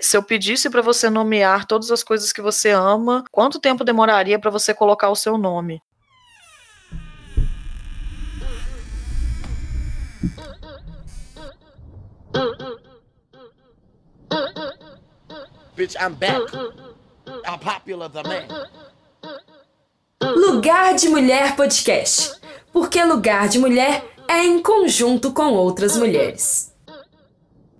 Se eu pedisse para você nomear todas as coisas que você ama, quanto tempo demoraria para você colocar o seu nome? Bitch, I'm back. I'm popular the man. Lugar de Mulher Podcast. Porque lugar de mulher é em conjunto com outras mulheres.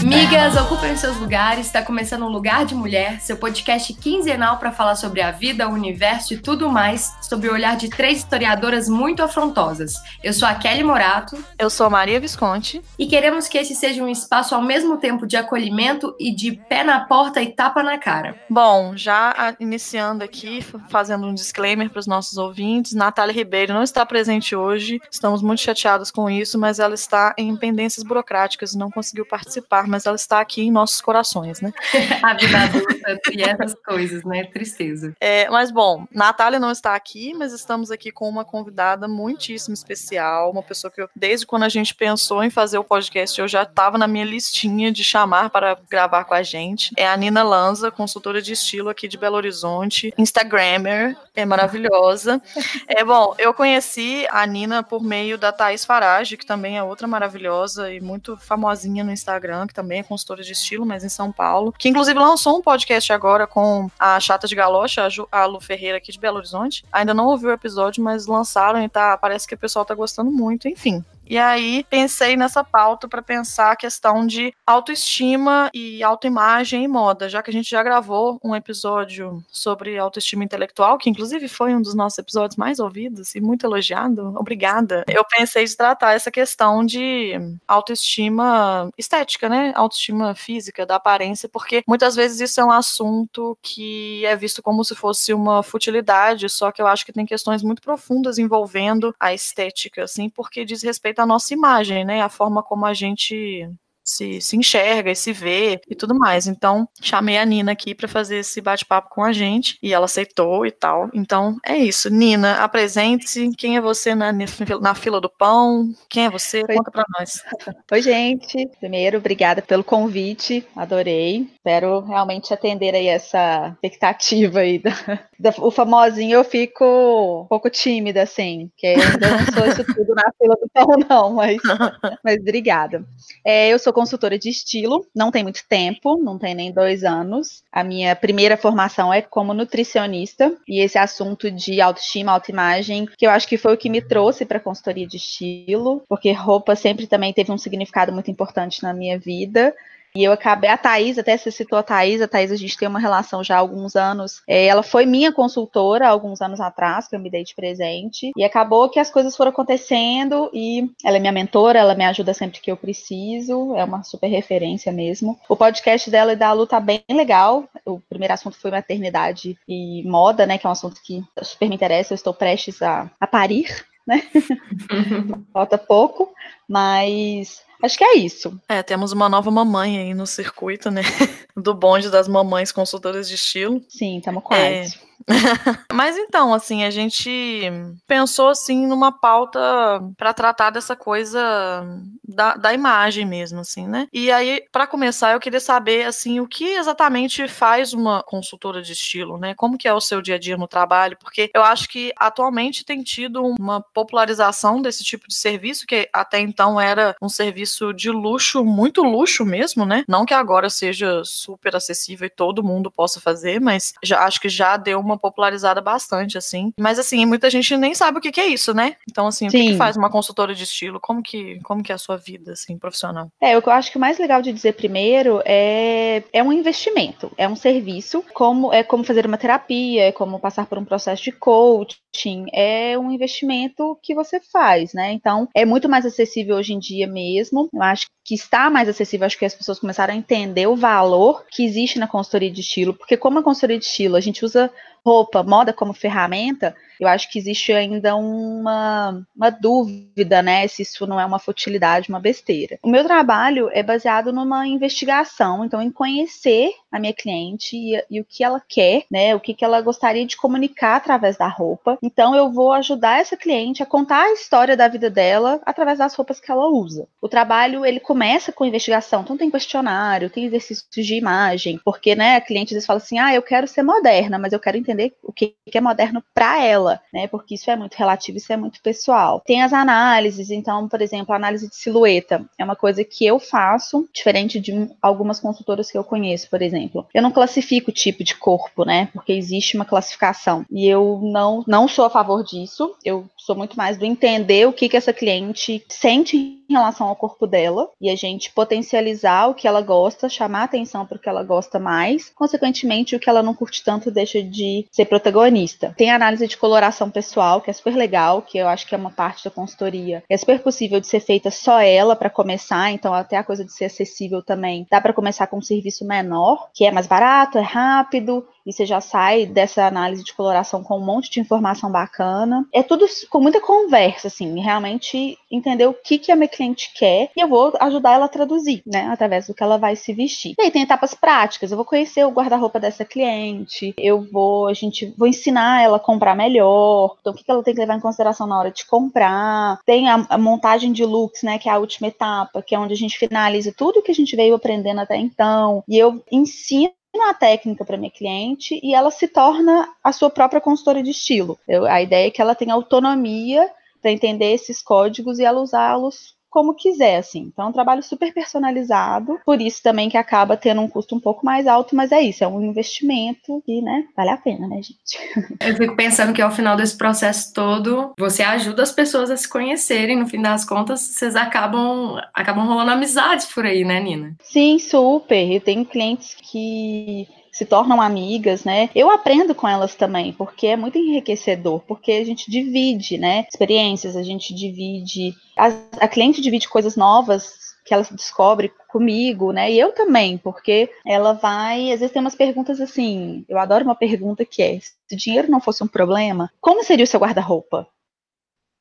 Migas, ocupem seus lugares. Está começando o Lugar de Mulher, seu podcast quinzenal para falar sobre a vida, o universo e tudo mais, sob o olhar de três historiadoras muito afrontosas. Eu sou a Kelly Morato. Eu sou a Maria Visconti. E queremos que esse seja um espaço ao mesmo tempo de acolhimento e de pé na porta e tapa na cara. Bom, já iniciando aqui, fazendo um disclaimer para os nossos ouvintes, Natália Ribeiro não está presente hoje. Estamos muito chateados com isso, mas ela está em pendências burocráticas e não conseguiu participar, mas ela está aqui em nossos corações, né? a vida adulta e essas coisas, né? Tristeza. É, mas bom, Natália não está aqui, mas estamos aqui com uma convidada muitíssimo especial, uma pessoa que eu, desde quando a gente pensou em fazer o podcast, eu já estava na minha listinha de chamar para gravar com a gente. É a Nina Lanza, consultora de estilo aqui de Belo Horizonte, Instagrammer, é maravilhosa. É bom, eu conheci a Nina por meio da Thaís Farage, que também é outra maravilhosa e muito famosinha no Instagram, que também é consultora de estilo, mas em São Paulo, que inclusive lançou um podcast agora com a Chata de Galocha, a Lu Ferreira aqui de Belo Horizonte. Ainda não ouviu o episódio, mas lançaram e tá, parece que o pessoal tá gostando muito, enfim. E aí pensei nessa pauta para pensar a questão de autoestima e autoimagem e moda, já que a gente já gravou um episódio sobre autoestima intelectual, que inclusive foi um dos nossos episódios mais ouvidos e muito elogiado. Obrigada. Eu pensei de tratar essa questão de autoestima estética, né? Autoestima física, da aparência, porque muitas vezes isso é um assunto que é visto como se fosse uma futilidade, só que eu acho que tem questões muito profundas envolvendo a estética, assim, porque diz respeito à nossa imagem, né? A forma como a gente se, se enxerga e se vê e tudo mais. Então, chamei a Nina aqui para fazer esse bate-papo com a gente e ela aceitou e tal. Então, é isso. Nina, apresente-se. Quem é você na, na fila do pão? Quem é você? Oi. Conta para nós. Oi, gente. Primeiro, obrigada pelo convite. Adorei. Espero realmente atender aí essa expectativa aí. Da, da, o famosinho eu fico um pouco tímida, assim, que ainda não sou isso tudo na fila do pão, não, mas, mas obrigada. É, eu sou sou consultora de estilo, não tem muito tempo, não tem nem dois anos. A minha primeira formação é como nutricionista, e esse assunto de autoestima, autoimagem, que eu acho que foi o que me trouxe para a consultoria de estilo, porque roupa sempre também teve um significado muito importante na minha vida. E eu acabei, a Thaís, até você citou a Thaís, a Thaís a gente tem uma relação já há alguns anos. É, ela foi minha consultora há alguns anos atrás, que eu me dei de presente. E acabou que as coisas foram acontecendo e ela é minha mentora, ela me ajuda sempre que eu preciso, é uma super referência mesmo. O podcast dela e da Lu tá bem legal. O primeiro assunto foi maternidade e moda, né? Que é um assunto que super me interessa, eu estou prestes a, a parir, né? Falta pouco, mas Acho que é isso. É, temos uma nova mamãe aí no circuito, né? Do bonde das mamães consultoras de estilo. Sim, estamos quase. É, Mas então, assim, a gente pensou assim numa pauta para tratar dessa coisa da, da imagem mesmo, assim, né? E aí, para começar, eu queria saber assim o que exatamente faz uma consultora de estilo, né? Como que é o seu dia a dia no trabalho? Porque eu acho que atualmente tem tido uma popularização desse tipo de serviço que até então era um serviço de luxo, muito luxo mesmo, né? Não que agora seja super acessível e todo mundo possa fazer, mas já acho que já deu uma uma popularizada bastante, assim. Mas, assim, muita gente nem sabe o que, que é isso, né? Então, assim, o que, que, faz uma consultora de estilo? Como que, como que é a sua vida, assim, profissional? É, eu acho que o mais legal de dizer primeiro é, é um investimento, é um serviço, como é como fazer uma terapia, é como passar por um processo de coaching, é um investimento que você faz, né? Então, é muito mais acessível hoje em dia mesmo. Eu acho que está mais acessível, acho que as pessoas começaram a entender o valor que existe na consultoria de estilo, porque como a consultoria de estilo, a gente usa roupa, moda como ferramenta, eu acho que existe ainda uma, uma dúvida, né, se isso não é uma futilidade, uma besteira. O meu trabalho é baseado numa investigação, então em conhecer a minha cliente e, e o que ela quer, né, o que, que ela gostaria de comunicar através da roupa. Então eu vou ajudar essa cliente a contar a história da vida dela através das roupas que ela usa. O trabalho ele começa com investigação, então tem questionário, tem exercícios de imagem, porque né, a cliente às vezes fala assim, ah, eu quero ser moderna, mas eu quero entender o que, que é moderno para ela né? Porque isso é muito relativo, isso é muito pessoal. Tem as análises, então, por exemplo, a análise de silhueta é uma coisa que eu faço, diferente de algumas consultoras que eu conheço, por exemplo. Eu não classifico o tipo de corpo, né? Porque existe uma classificação. E eu não, não sou a favor disso. Eu sou muito mais do entender o que, que essa cliente sente em relação ao corpo dela e a gente potencializar o que ela gosta, chamar atenção para o que ela gosta mais, consequentemente, o que ela não curte tanto deixa de ser protagonista. Tem análise de coloração pessoal, que é super legal, que eu acho que é uma parte da consultoria. É super possível de ser feita só ela para começar, então até a coisa de ser acessível também. Dá para começar com um serviço menor, que é mais barato, é rápido, e você já sai dessa análise de coloração com um monte de informação bacana. É tudo com muita conversa, assim, realmente entender o que, que a minha cliente quer e eu vou ajudar ela a traduzir, né, através do que ela vai se vestir. E aí tem etapas práticas, eu vou conhecer o guarda-roupa dessa cliente, eu vou, a gente, vou ensinar ela a comprar melhor, então o que, que ela tem que levar em consideração na hora de comprar. Tem a, a montagem de looks, né, que é a última etapa, que é onde a gente finaliza tudo que a gente veio aprendendo até então, e eu ensino uma técnica para minha cliente e ela se torna a sua própria consultora de estilo. Eu, a ideia é que ela tenha autonomia para entender esses códigos e ela usá-los como quiser, assim. Então é um trabalho super personalizado, por isso também que acaba tendo um custo um pouco mais alto, mas é isso, é um investimento que, né, vale a pena, né, gente? Eu fico pensando que ao final desse processo todo, você ajuda as pessoas a se conhecerem, no fim das contas, vocês acabam, acabam rolando amizades por aí, né, Nina? Sim, super. Eu tenho clientes que se tornam amigas, né? Eu aprendo com elas também, porque é muito enriquecedor, porque a gente divide, né? Experiências, a gente divide. A, a cliente divide coisas novas que ela descobre comigo, né? E eu também, porque ela vai, às vezes tem umas perguntas assim, eu adoro uma pergunta que é: se o dinheiro não fosse um problema, como seria o seu guarda-roupa?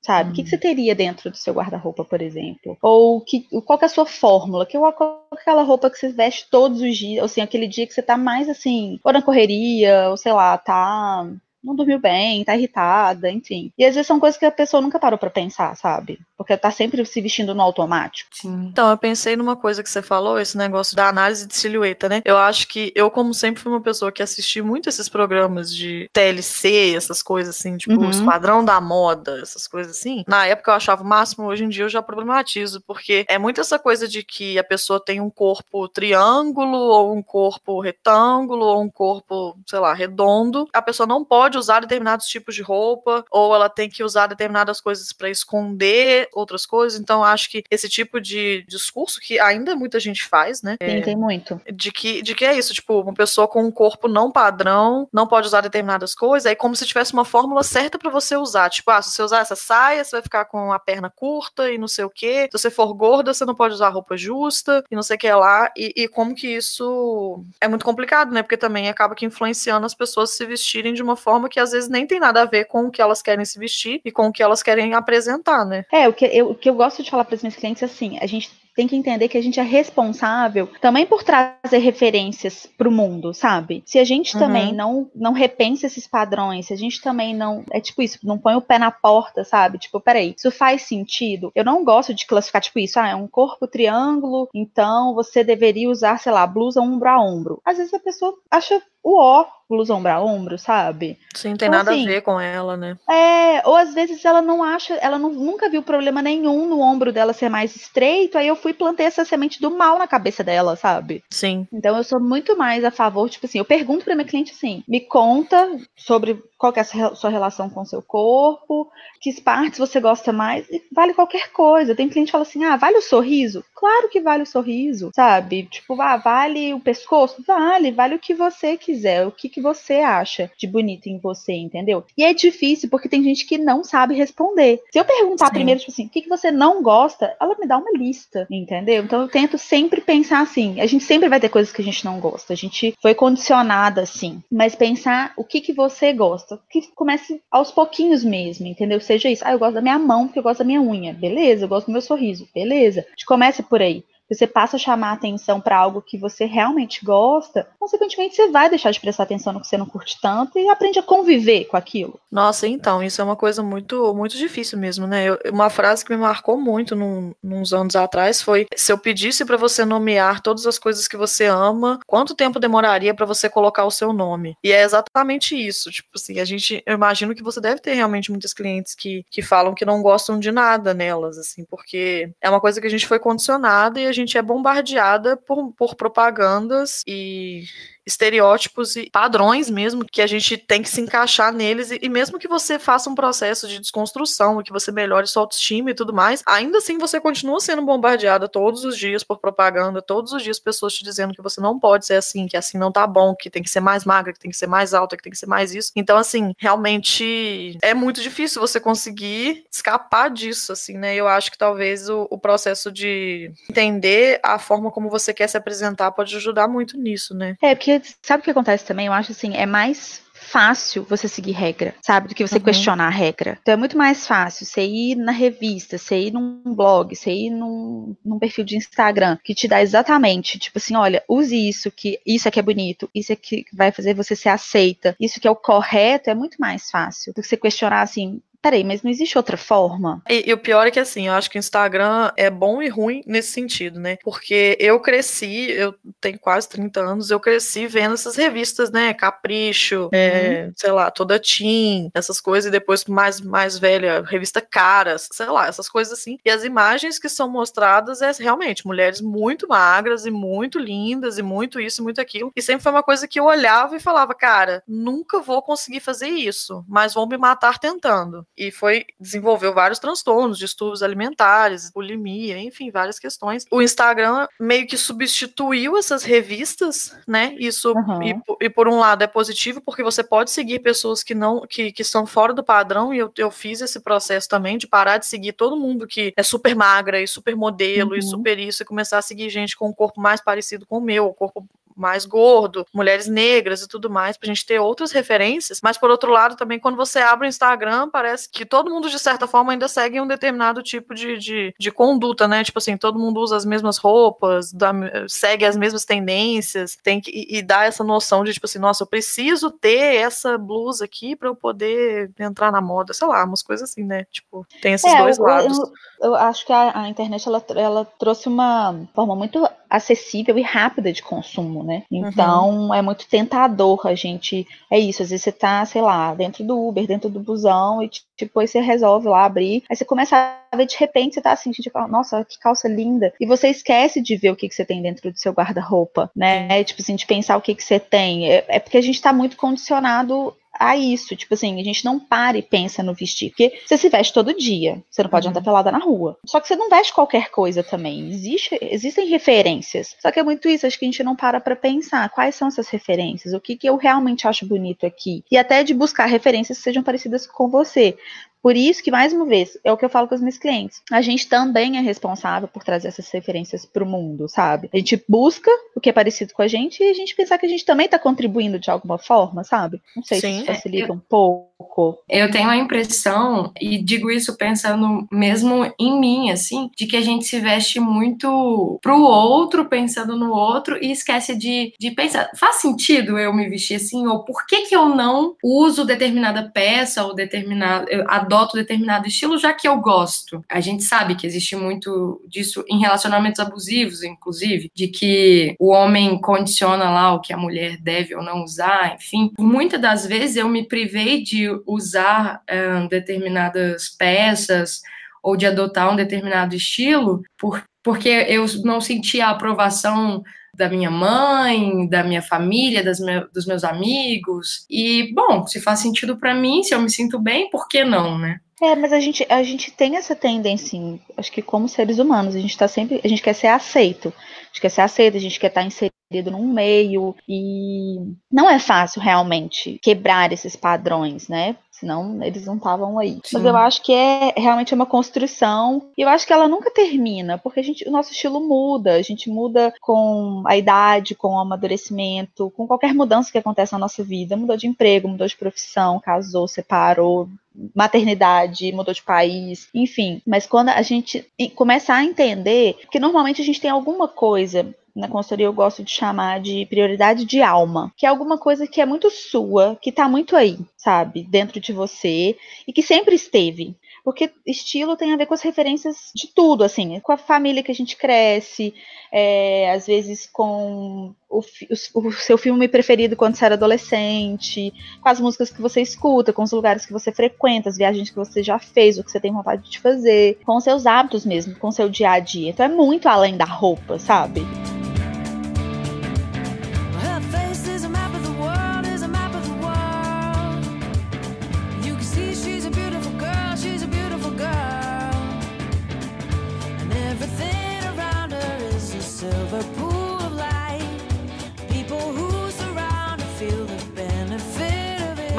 Sabe? O que, que, você teria dentro do seu guarda-roupa, por exemplo? Ou que, qual que é a sua fórmula? Que, qual é aquela roupa que você veste todos os dias? Ou assim, aquele dia que você tá mais assim, ou na correria, ou sei lá, tá não dormiu bem, tá irritada, enfim. E às vezes são coisas que a pessoa nunca parou para pensar, sabe? Porque tá sempre se vestindo no automático. Sim. Então, eu pensei numa coisa que você falou, esse negócio da análise de silhueta, né? Eu acho que eu, como sempre, fui uma pessoa que assisti muito esses programas de TLC, essas coisas assim, tipo, uhum. Esquadrão da Moda, essas coisas assim. Na época eu achava o máximo, hoje em dia eu já problematizo, porque é muito essa coisa de que a pessoa tem um corpo triângulo, ou um corpo retângulo, ou um corpo, sei lá, redondo. A pessoa não pode pode usar determinados tipos de roupa, ou ela tem que usar determinadas coisas para esconder outras coisas. Então, acho que esse tipo de discurso, que ainda muita gente faz, né? Sim, é, tem muito. De que, de que é isso, tipo, uma pessoa com um corpo não padrão não pode usar determinadas coisas, aí como se tivesse uma fórmula certa para você usar. Tipo, ah, se você usar essa saia, você vai ficar com a perna curta e não sei o quê. Se você for gorda, você não pode usar roupa justa e não sei o que lá. E, e como que isso é muito complicado, né? Porque também acaba que influenciando as pessoas se vestirem de uma forma forma que às vezes nem tem nada a ver com o que elas querem se vestir e com o que elas querem apresentar, né? É, o que eu, o que eu gosto de falar para os meus clientes é assim, a gente tem que entender que a gente é responsável também por trazer referências para o mundo, sabe? Se a gente uhum. também não não repensa esses padrões, se a gente também não é tipo isso, não põe o pé na porta, sabe? Tipo, peraí, isso faz sentido? Eu não gosto de classificar tipo isso, ah, é um corpo triângulo, então você deveria usar, sei lá, blusa ombro a ombro. Às vezes a pessoa acha o ó, blusa ombro a ombro, sabe? Sim, tem então, nada assim, a ver com ela, né? É, ou às vezes ela não acha, ela não, nunca viu problema nenhum no ombro dela ser mais estreito, aí eu fui e plantei essa semente do mal na cabeça dela, sabe? Sim. Então eu sou muito mais a favor, tipo assim, eu pergunto pra minha cliente assim, me conta sobre qual é a sua relação com o seu corpo, que partes você gosta mais, vale qualquer coisa. Tem cliente que fala assim, ah, vale o sorriso? Claro que vale o sorriso, sabe? Tipo, ah, vale o pescoço? Vale, vale o que você quiser, o que, que você acha de bonito em você, entendeu? E é difícil porque tem gente que não sabe responder. Se eu perguntar Sim. primeiro, tipo assim, o que, que você não gosta, ela me dá uma lista. Entendeu? Então eu tento sempre pensar assim. A gente sempre vai ter coisas que a gente não gosta. A gente foi condicionada assim. Mas pensar o que que você gosta. Que comece aos pouquinhos mesmo, entendeu? Seja isso. Ah, eu gosto da minha mão porque eu gosto da minha unha. Beleza, eu gosto do meu sorriso. Beleza. A gente começa por aí você passa a chamar atenção para algo que você realmente gosta, consequentemente você vai deixar de prestar atenção no que você não curte tanto e aprende a conviver com aquilo. Nossa, então, isso é uma coisa muito muito difícil mesmo, né? Eu, uma frase que me marcou muito num, uns anos atrás foi: se eu pedisse para você nomear todas as coisas que você ama, quanto tempo demoraria para você colocar o seu nome? E é exatamente isso. Tipo assim, a gente, eu imagino que você deve ter realmente muitos clientes que, que falam que não gostam de nada nelas, assim, porque é uma coisa que a gente foi condicionada e a gente gente é bombardeada por, por propagandas e estereótipos e padrões mesmo que a gente tem que se encaixar neles e, e, mesmo que você faça um processo de desconstrução que você melhore sua autoestima e tudo mais, ainda assim você continua sendo bombardeada todos os dias por propaganda, todos os dias pessoas te dizendo que você não pode ser assim, que assim não tá bom, que tem que ser mais magra, que tem que ser mais alta, que tem que ser mais isso. Então assim, realmente é muito difícil você conseguir escapar disso, assim, né? Eu acho que talvez o, o processo de entender a forma como você quer se apresentar pode ajudar muito nisso, né? É, porque porque sabe o que acontece também? Eu acho assim, é mais fácil você seguir regra, sabe? Do que você uhum. questionar a regra. Então é muito mais fácil você ir na revista, você ir num blog, você ir num, num perfil de Instagram que te dá exatamente, tipo assim, olha, use isso, que isso aqui é bonito, isso aqui vai fazer você ser aceita, isso que é o correto, é muito mais fácil do que você questionar assim, peraí, mas não existe outra forma? E, e, o pior é que, assim, eu acho que o Instagram é bom e ruim nesse sentido, né? Porque eu cresci, eu tenho quase 30 anos, eu cresci vendo essas revistas, né? Capricho, uhum. é, sei lá, Toda Teen, essas coisas, e depois mais, mais velha, revista Caras, sei lá, essas coisas assim. E as imagens que são mostradas é realmente mulheres muito magras e muito lindas e muito isso e muito aquilo. E sempre foi uma coisa que eu olhava e falava, cara, nunca vou conseguir fazer isso, mas vou me matar tentando e foi desenvolveu vários transtornos, distúrbios alimentares, bulimia, enfim, várias questões. O Instagram meio que substituiu essas revistas, né? Isso uhum. e, e, por um lado é positivo porque você pode seguir pessoas que não que, que estão fora do padrão e eu, eu fiz esse processo também de parar de seguir todo mundo que é super magra e super modelo uhum. e super isso e começar a seguir gente com um corpo mais parecido com o meu, o corpo mais gordo, mulheres negras e tudo mais, pra gente ter outras referências. Mas por outro lado, também quando você abre o Instagram, parece que todo mundo, de certa forma, ainda segue um determinado tipo de, de, de conduta, né? Tipo assim, todo mundo usa as mesmas roupas, dá, segue as mesmas tendências, tem que e, e dá essa noção de, tipo assim, nossa, eu preciso ter essa blusa aqui para eu poder entrar na moda, sei lá, umas coisas assim, né? Tipo, tem esses é, dois eu, lados. Eu, eu acho que a, a internet ela, ela trouxe uma forma muito acessível e rápida de consumo, né? Uhum. Então uhum. é muito tentador a gente. É isso, às vezes você tá, sei lá, dentro do Uber, dentro do busão, e depois você resolve lá abrir. Aí você começa a ver de repente, você tá assim, tipo, nossa, que calça linda. E você esquece de ver o que, que você tem dentro do seu guarda-roupa, né? É, tipo assim, de pensar o que, que você tem. É, é porque a gente tá muito condicionado a isso. Tipo assim, a gente não para e pensa no vestir. Porque você se veste todo dia. Você não pode uhum. andar pelada na rua. Só que você não veste qualquer coisa também. Existe, existem referências. Só que é muito isso. Acho que a gente não para pra pensar quais são essas referências. O que, que eu realmente acho bonito aqui. E até de buscar referências que sejam parecidas com você. Por isso que, mais uma vez, é o que eu falo com os meus clientes. A gente também é responsável por trazer essas referências para o mundo, sabe? A gente busca o que é parecido com a gente e a gente pensar que a gente também está contribuindo de alguma forma, sabe? Não sei Sim, se facilita eu, um pouco. Eu tenho a impressão, e digo isso pensando mesmo em mim, assim, de que a gente se veste muito pro outro, pensando no outro, e esquece de, de pensar, faz sentido eu me vestir assim? Ou por que que eu não uso determinada peça ou determinada adoto determinado estilo já que eu gosto. A gente sabe que existe muito disso em relacionamentos abusivos, inclusive, de que o homem condiciona lá o que a mulher deve ou não usar, enfim. Muitas das vezes eu me privei de usar é, determinadas peças ou de adotar um determinado estilo por, porque eu não sentia a aprovação da minha mãe, da minha família, das me dos meus amigos. E, bom, se faz sentido para mim, se eu me sinto bem, por que não, né? É, mas a gente, a gente tem essa tendência, acho que como seres humanos, a gente tá sempre, a gente quer ser aceito, a gente quer ser aceito, a gente quer estar tá inserido num meio, e não é fácil realmente quebrar esses padrões, né? Senão eles não estavam aí. Sim. Mas eu acho que é realmente uma construção, e eu acho que ela nunca termina, porque a gente, o nosso estilo muda, a gente muda com a idade, com o amadurecimento, com qualquer mudança que acontece na nossa vida. Mudou de emprego, mudou de profissão, casou, separou, maternidade, mudou de país, enfim. Mas quando a gente começa a entender que normalmente a gente tem alguma coisa na consultoria eu gosto de chamar de prioridade de alma, que é alguma coisa que é muito sua, que tá muito aí, sabe, dentro de você e que sempre esteve. Porque estilo tem a ver com as referências de tudo, assim, com a família que a gente cresce, é, às vezes com o, o, o, seu filme preferido quando você era adolescente, com as músicas que você escuta, com os lugares que você frequenta, as viagens que você já fez, o que você tem vontade de fazer, com os seus hábitos mesmo, com o seu dia a dia. Então é muito além da roupa, sabe?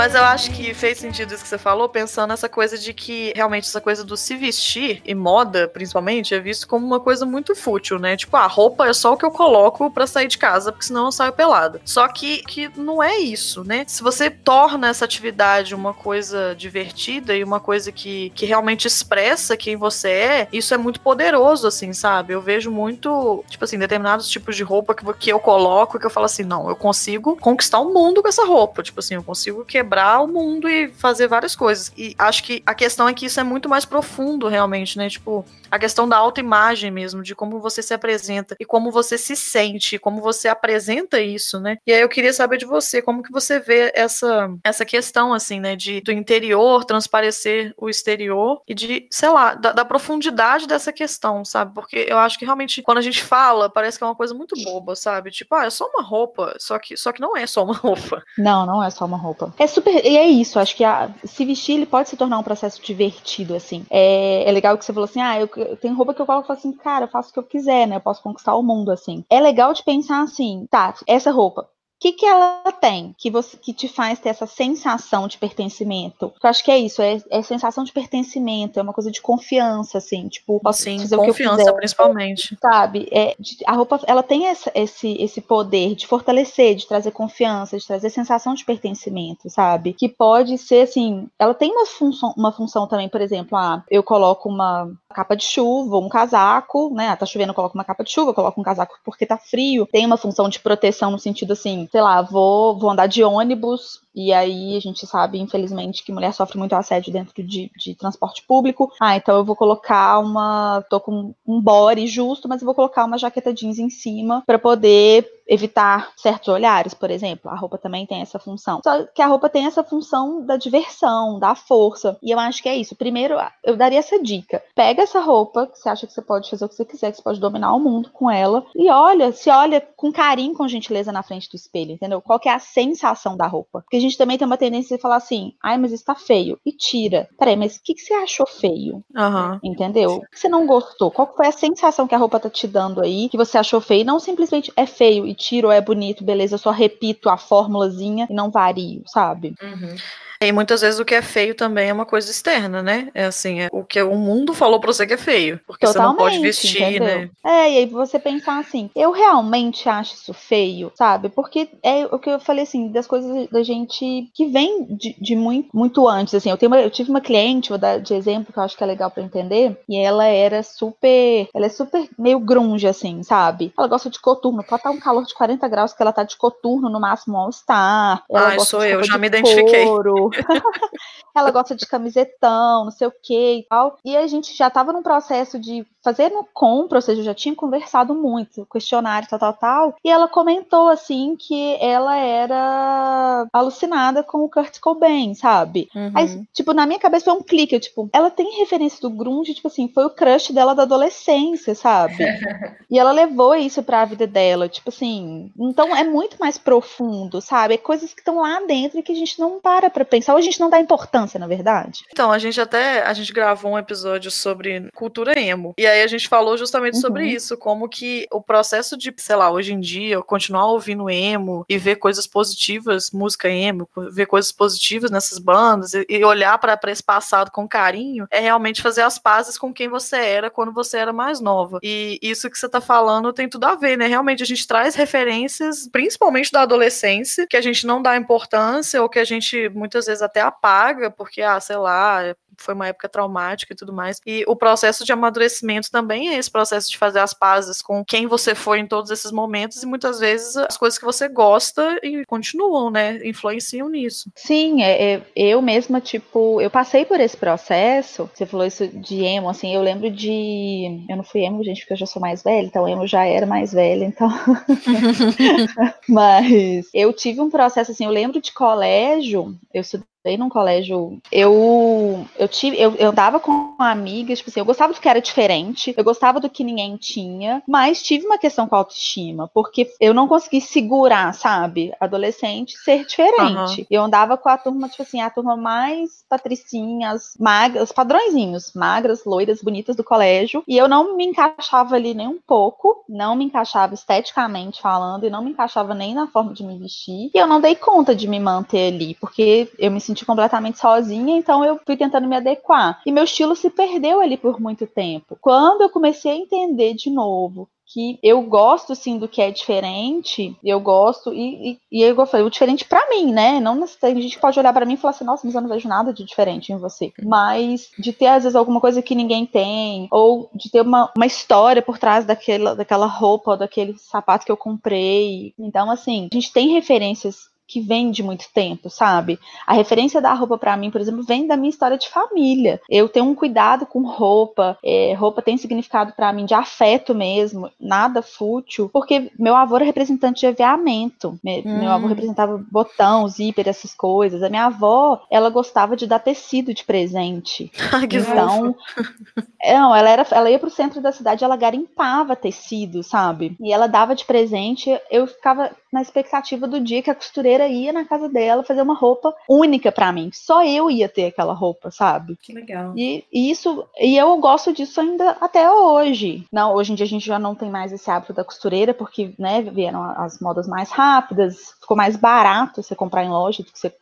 Mas eu acho que fez sentido isso que você falou, pensando nessa coisa de que realmente essa coisa do se vestir e moda, principalmente, é visto como uma coisa muito fútil, né? Tipo, a roupa é só o que eu coloco para sair de casa, porque senão eu saio pelada. Só que, que não é isso, né? Se você torna essa atividade uma coisa divertida e uma coisa que, que realmente expressa quem você é, isso é muito poderoso, assim, sabe? Eu vejo muito, tipo assim, determinados tipos de roupa que, que eu coloco que eu falo assim, não, eu consigo conquistar o mundo com essa roupa. Tipo assim, eu consigo que quebrar o mundo e fazer várias coisas. E acho que a questão é que isso é muito mais profundo, realmente, né? Tipo, a questão da autoimagem mesmo, de como você se apresenta e como você se sente, como você apresenta isso, né? E aí eu queria saber de você, como que você vê essa, essa questão, assim, né? De do interior transparecer o exterior e de, sei lá, da, da profundidade dessa questão, sabe? Porque eu acho que realmente, quando a gente fala, parece que é uma coisa muito boba, sabe? Tipo, ah, é só uma roupa, só que, só que não é só uma roupa. Não, não é só uma roupa. É super. E é isso, acho que a, se vestir ele pode se tornar um processo divertido, assim. É, é legal que você falou assim: ah, eu, eu tenho roupa que eu coloco assim, cara, eu faço o que eu quiser, né? Eu posso conquistar o mundo, assim. É legal de pensar assim, tá, essa roupa, que, que ela tem que você que te faz ter essa sensação de pertencimento? Eu acho que é isso, é, é sensação de pertencimento, é uma coisa de confiança, assim, tipo, posso Sim, fazer confiança, o que eu quiser, principalmente. Sabe? É, a roupa, ela tem essa, esse, esse poder de fortalecer, de trazer confiança, de trazer sensação de pertencimento, sabe? Que pode ser, assim, ela tem uma função, uma função também, por exemplo, ah, eu coloco uma capa de chuva, um casaco, né? Ah, tá chovendo, eu coloco uma capa de chuva, eu coloco um casaco porque tá frio. Tem uma função de proteção no sentido assim, sei lá, vou, vou andar de ônibus, e aí a gente sabe, infelizmente, que mulher sofre muito assédio dentro de, de transporte público. Ah, então eu vou colocar uma. tô com um body justo, mas eu vou colocar uma jaqueta jeans em cima para poder evitar certos olhares, por exemplo. A roupa também tem essa função. Só que a roupa tem essa função da diversão, da força. E eu acho que é isso. Primeiro, eu daria essa dica. Pega essa roupa, que você acha que você pode fazer o que você quiser, que você pode dominar o mundo com ela. E olha, se olha com carinho, com gentileza na frente do espelho, entendeu? Qual que é a sensação da roupa? Porque gente também tem uma tendência de falar assim, ai, mas isso tá feio. E tira. Peraí, mas o que, que você achou feio? Uhum. Entendeu? O que você não gostou? Qual foi a sensação que a roupa tá te dando aí, que você achou feio? Não simplesmente é feio e tiro ou é bonito, beleza, eu só repito a formulazinha e não vario, sabe? Uhum. E muitas vezes o que é feio também é uma coisa externa, né? É assim, é o que o mundo falou pra você que é feio. Porque Totalmente, você não pode vestir, entendeu? né? É, e aí você pensar assim, eu realmente acho isso feio, sabe? Porque é o que eu falei assim, das coisas da gente que vem de, de muito, muito antes, assim. Eu, tenho uma, eu tive uma cliente, vou dar de exemplo, que eu acho que é legal para entender, e ela era super, ela é super meio grunge, assim, sabe? Ela gosta de coturno, pode estar um calor de 40 graus que ela tá de coturno, no máximo all-star. Ah, sou eu, já me identifiquei. Couro, ela gosta de camisetão, não sei o que e tal. E a gente já tava num processo de fazer no compra, ou seja, eu já tinha conversado muito, questionário, tal, tal, tal. E ela comentou, assim, que ela era alucinada com o Kurt Cobain, sabe? Uhum. Aí, tipo, na minha cabeça foi um clique, eu, tipo, ela tem referência do grunge, tipo assim, foi o crush dela da adolescência, sabe? e ela levou isso pra vida dela, tipo assim. Então é muito mais profundo, sabe? É coisas que estão lá dentro e que a gente não para pra pensar, ou a gente não dá importância, na verdade. Então, a gente até, a gente gravou um episódio sobre cultura emo. E aí a gente falou justamente sobre Uhum. isso, como que o processo de, sei lá, hoje em dia, continuar ouvindo emo e ver coisas positivas, música emo, ver coisas positivas nessas bandas e, e olhar para esse passado com carinho, é realmente fazer as pazes com quem você era quando você era mais nova. E isso que você tá falando tem tudo a ver, né? Realmente a gente traz referências, principalmente da adolescência, que a gente não dá importância ou que a gente muitas vezes até apaga, porque, ah, sei lá, foi uma época traumática e tudo mais. E o processo de amadurecimento também é esse processo de fazer as pazes com quem você foi em todos esses momentos e muitas vezes as coisas que você gosta e continuam, né? Influenciam nisso. Sim, é, é- eu mesma, tipo, eu passei por esse processo. Você falou isso de emo, assim, eu lembro de. Eu não fui emo, gente, porque eu já sou mais velha, então emo já era mais velha, então. Mas eu tive um processo assim, eu lembro de colégio, eu estudei num colégio, eu eu tive, eu, eu andava com amigas, tipo assim, eu gostava do que era diferente, eu gostava do que ninguém tinha, mas tive uma questão com a autoestima, porque eu não consegui segurar, sabe, adolescente ser diferente. Eu andava com a turma, tipo assim, a turma mais patricinha, as magras, os padrõezinhos, magras, loiras, bonitas do colégio, e eu não me encaixava ali nem um pouco, não me encaixava esteticamente falando, e não me encaixava nem na forma de me vestir, e eu não dei conta de me manter ali, porque eu me senti completamente sozinha, então eu fui tentando me adequar. E meu estilo se perdeu ali por muito tempo. Quando eu comecei a entender de novo que eu gosto sim do que é diferente, eu gosto, e, e, e eu falei, o diferente pra mim, né? Não necessariamente a gente pode olhar pra mim e falar assim, nossa, mas eu não vejo nada de diferente em você. Mas de ter, às vezes, alguma coisa que ninguém tem, ou de ter uma, uma história por trás daquela, daquela roupa, ou daquele sapato que eu comprei. Então, assim, a gente tem referências que vem de muito tempo, sabe? A referência da roupa pra mim, por exemplo, vem da minha história de família. Eu tenho um cuidado com roupa, é, roupa tem significado pra mim de afeto mesmo, nada fútil, porque meu avô era representante de aviamento. Me- Meu avô representava botão, zíper, essas coisas. A minha avó, ela gostava de dar tecido de presente. Ai, que. Então, não, ela, era, ela ia pro centro da cidade, ela garimpava tecido, sabe? E ela dava de presente. Eu ficava na expectativa do dia que a costureira ia na casa dela fazer uma roupa única pra mim. Só eu ia ter aquela roupa, sabe? Que legal. E, e isso, e eu gosto disso ainda até hoje. Não, hoje em dia a gente já não tem mais esse hábito da costureira, porque, né, vieram as modas mais rápidas, ficou mais barato você comprar em loja do que você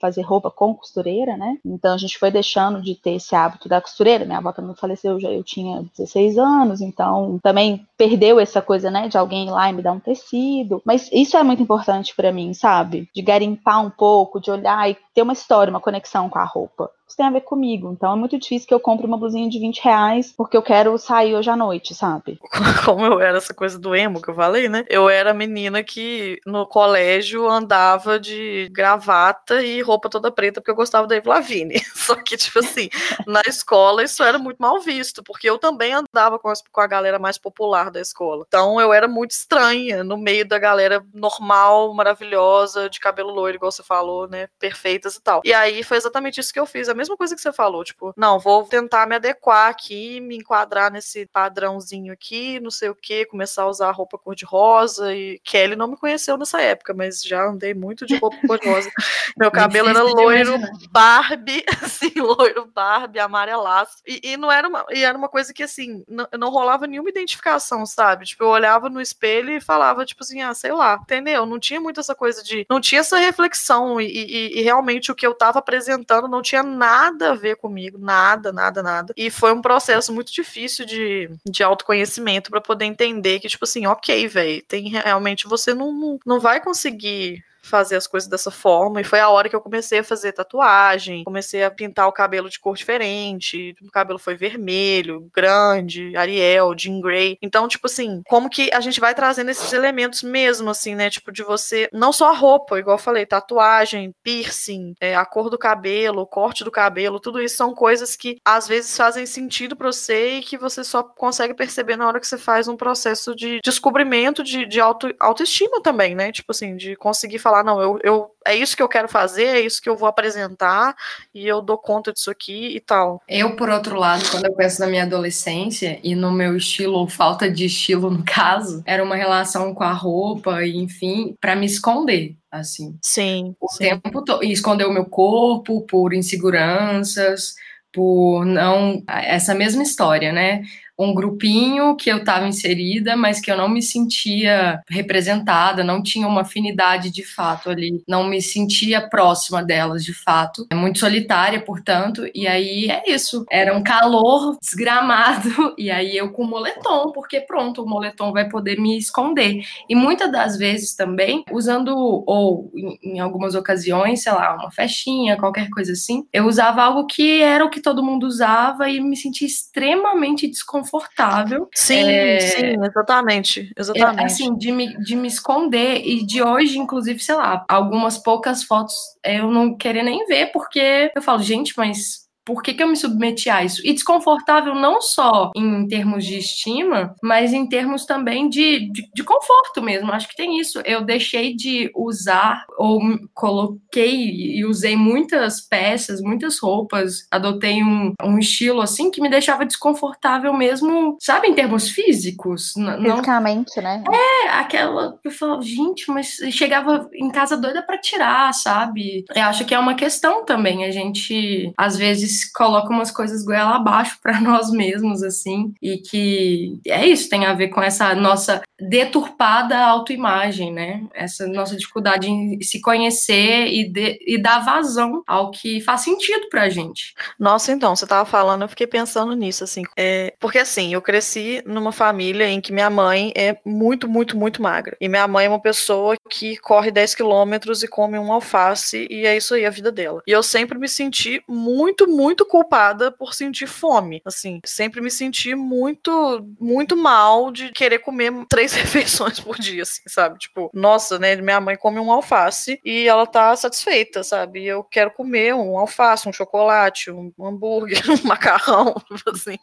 fazer roupa com costureira, né? Então a gente foi deixando de ter esse hábito da costureira. Minha avó também faleceu, já eu tinha 16 anos, então também perdeu essa coisa, né, de alguém ir lá e me dar um tecido. Mas isso é muito importante pra mim, sabe? De garimpar um pouco, de olhar e ter uma história, uma conexão com a roupa. Isso tem a ver comigo. Então é muito difícil que eu compre uma blusinha de 20 reais porque eu quero sair hoje à noite, sabe? como eu era essa coisa do emo que eu falei, né? Eu era menina que no colégio andava de gravata e roupa toda preta porque eu gostava da Avril Lavigne. Só que, tipo assim, na escola isso era muito mal visto, porque eu também andava com, a galera mais popular da escola. Então eu era muito estranha no meio da galera normal, maravilhosa, de cabelo loiro, igual você falou, né? Perfeitas e tal. E aí foi exatamente isso que eu fiz, mesma coisa que você falou, tipo, não, vou tentar me adequar aqui, me enquadrar nesse padrãozinho aqui, não sei o que, começar a usar roupa cor-de-rosa. E Kelly não me conheceu nessa época, mas já andei muito de roupa cor-de-rosa. Meu cabelo era loiro, imaginar. Barbie, assim, loiro Barbie, amarelaço. E, e não era uma, e era uma coisa que, assim, não, não rolava nenhuma identificação, sabe? Tipo, eu olhava no espelho e falava, tipo assim, ah, sei lá, entendeu? Não tinha muito essa coisa de. Não tinha essa reflexão. E, e- e realmente o que eu tava apresentando não tinha nada a ver comigo. Nada, nada, nada. E foi um processo muito difícil de, de autoconhecimento pra poder entender que, tipo assim, ok, velho, tem realmente você não, não vai conseguir fazer as coisas dessa forma. E foi a hora que eu comecei a fazer tatuagem, comecei a pintar o cabelo de cor diferente. O cabelo foi vermelho, grande, Ariel, Jean Grey. Então, tipo assim, como que a gente vai trazendo esses elementos mesmo, assim, né? Tipo, de você. Não só a roupa, igual eu falei, tatuagem, piercing, é, a cor do cabelo, o corte do cabelo, tudo isso são coisas que às vezes fazem sentido pra você e que você só consegue perceber na hora que você faz um processo de descobrimento de, de auto, autoestima também, né? Tipo assim, de conseguir falar, não, eu, eu é isso que eu quero fazer, é isso que eu vou apresentar e eu dou conta disso aqui e tal. Eu, por outro lado, quando eu penso na minha adolescência e no meu estilo, ou falta de estilo no caso, era uma relação com a roupa e, enfim, pra me esconder, assim. Sim, O sim. tempo todo. E esconder o meu corpo por inseguranças, por não. Essa mesma história, né? Um grupinho que eu estava inserida, mas que eu não me sentia representada, não tinha uma afinidade de fato ali, não me sentia próxima delas de fato. É muito solitária, portanto, e aí é isso. Era um calor desgramado, e aí eu com moletom, porque pronto, o moletom vai poder me esconder. E muitas das vezes também, usando, ou em algumas ocasiões, sei lá, uma festinha, qualquer coisa assim, eu usava algo que era o que todo mundo usava e me sentia extremamente desconfortável confortável. Sim, é, sim, exatamente. Exatamente. É, assim, de me, de me esconder e de hoje, inclusive, sei lá, algumas poucas fotos eu não querer nem ver, porque eu falo, gente, mas por que, que eu me submeti a isso? E desconfortável não só em termos de estima, mas em termos também de, de, de conforto mesmo. Acho que tem isso. Eu deixei de usar ou coloquei e usei muitas peças, muitas roupas, adotei um, um estilo assim que me deixava desconfortável mesmo, sabe, em termos físicos. Fisicamente, não... né? É, aquela. Eu falava, gente, mas chegava em casa doida para tirar, sabe? Eu acho que é uma questão também. A gente, às vezes, coloca umas coisas goela abaixo para nós mesmos, assim, e que é isso, tem a ver com essa nossa deturpada autoimagem, né? Essa nossa dificuldade em se conhecer e, de, e dar vazão ao que faz sentido pra gente. Nossa, então, você tava falando, eu fiquei pensando nisso, assim, é, porque assim, eu cresci numa família em que minha mãe é muito, muito, muito magra, e minha mãe é uma pessoa que corre 10 quilômetros e come um alface, e é isso aí a vida dela. E eu sempre me senti muito, muito culpada por sentir fome, assim, sempre me senti muito, muito mal de querer comer três refeições por dia, assim, sabe? Tipo, nossa, né? Minha mãe come um alface e ela tá satisfeita, sabe? Eu quero comer um alface, um chocolate, um hambúrguer, um macarrão, assim.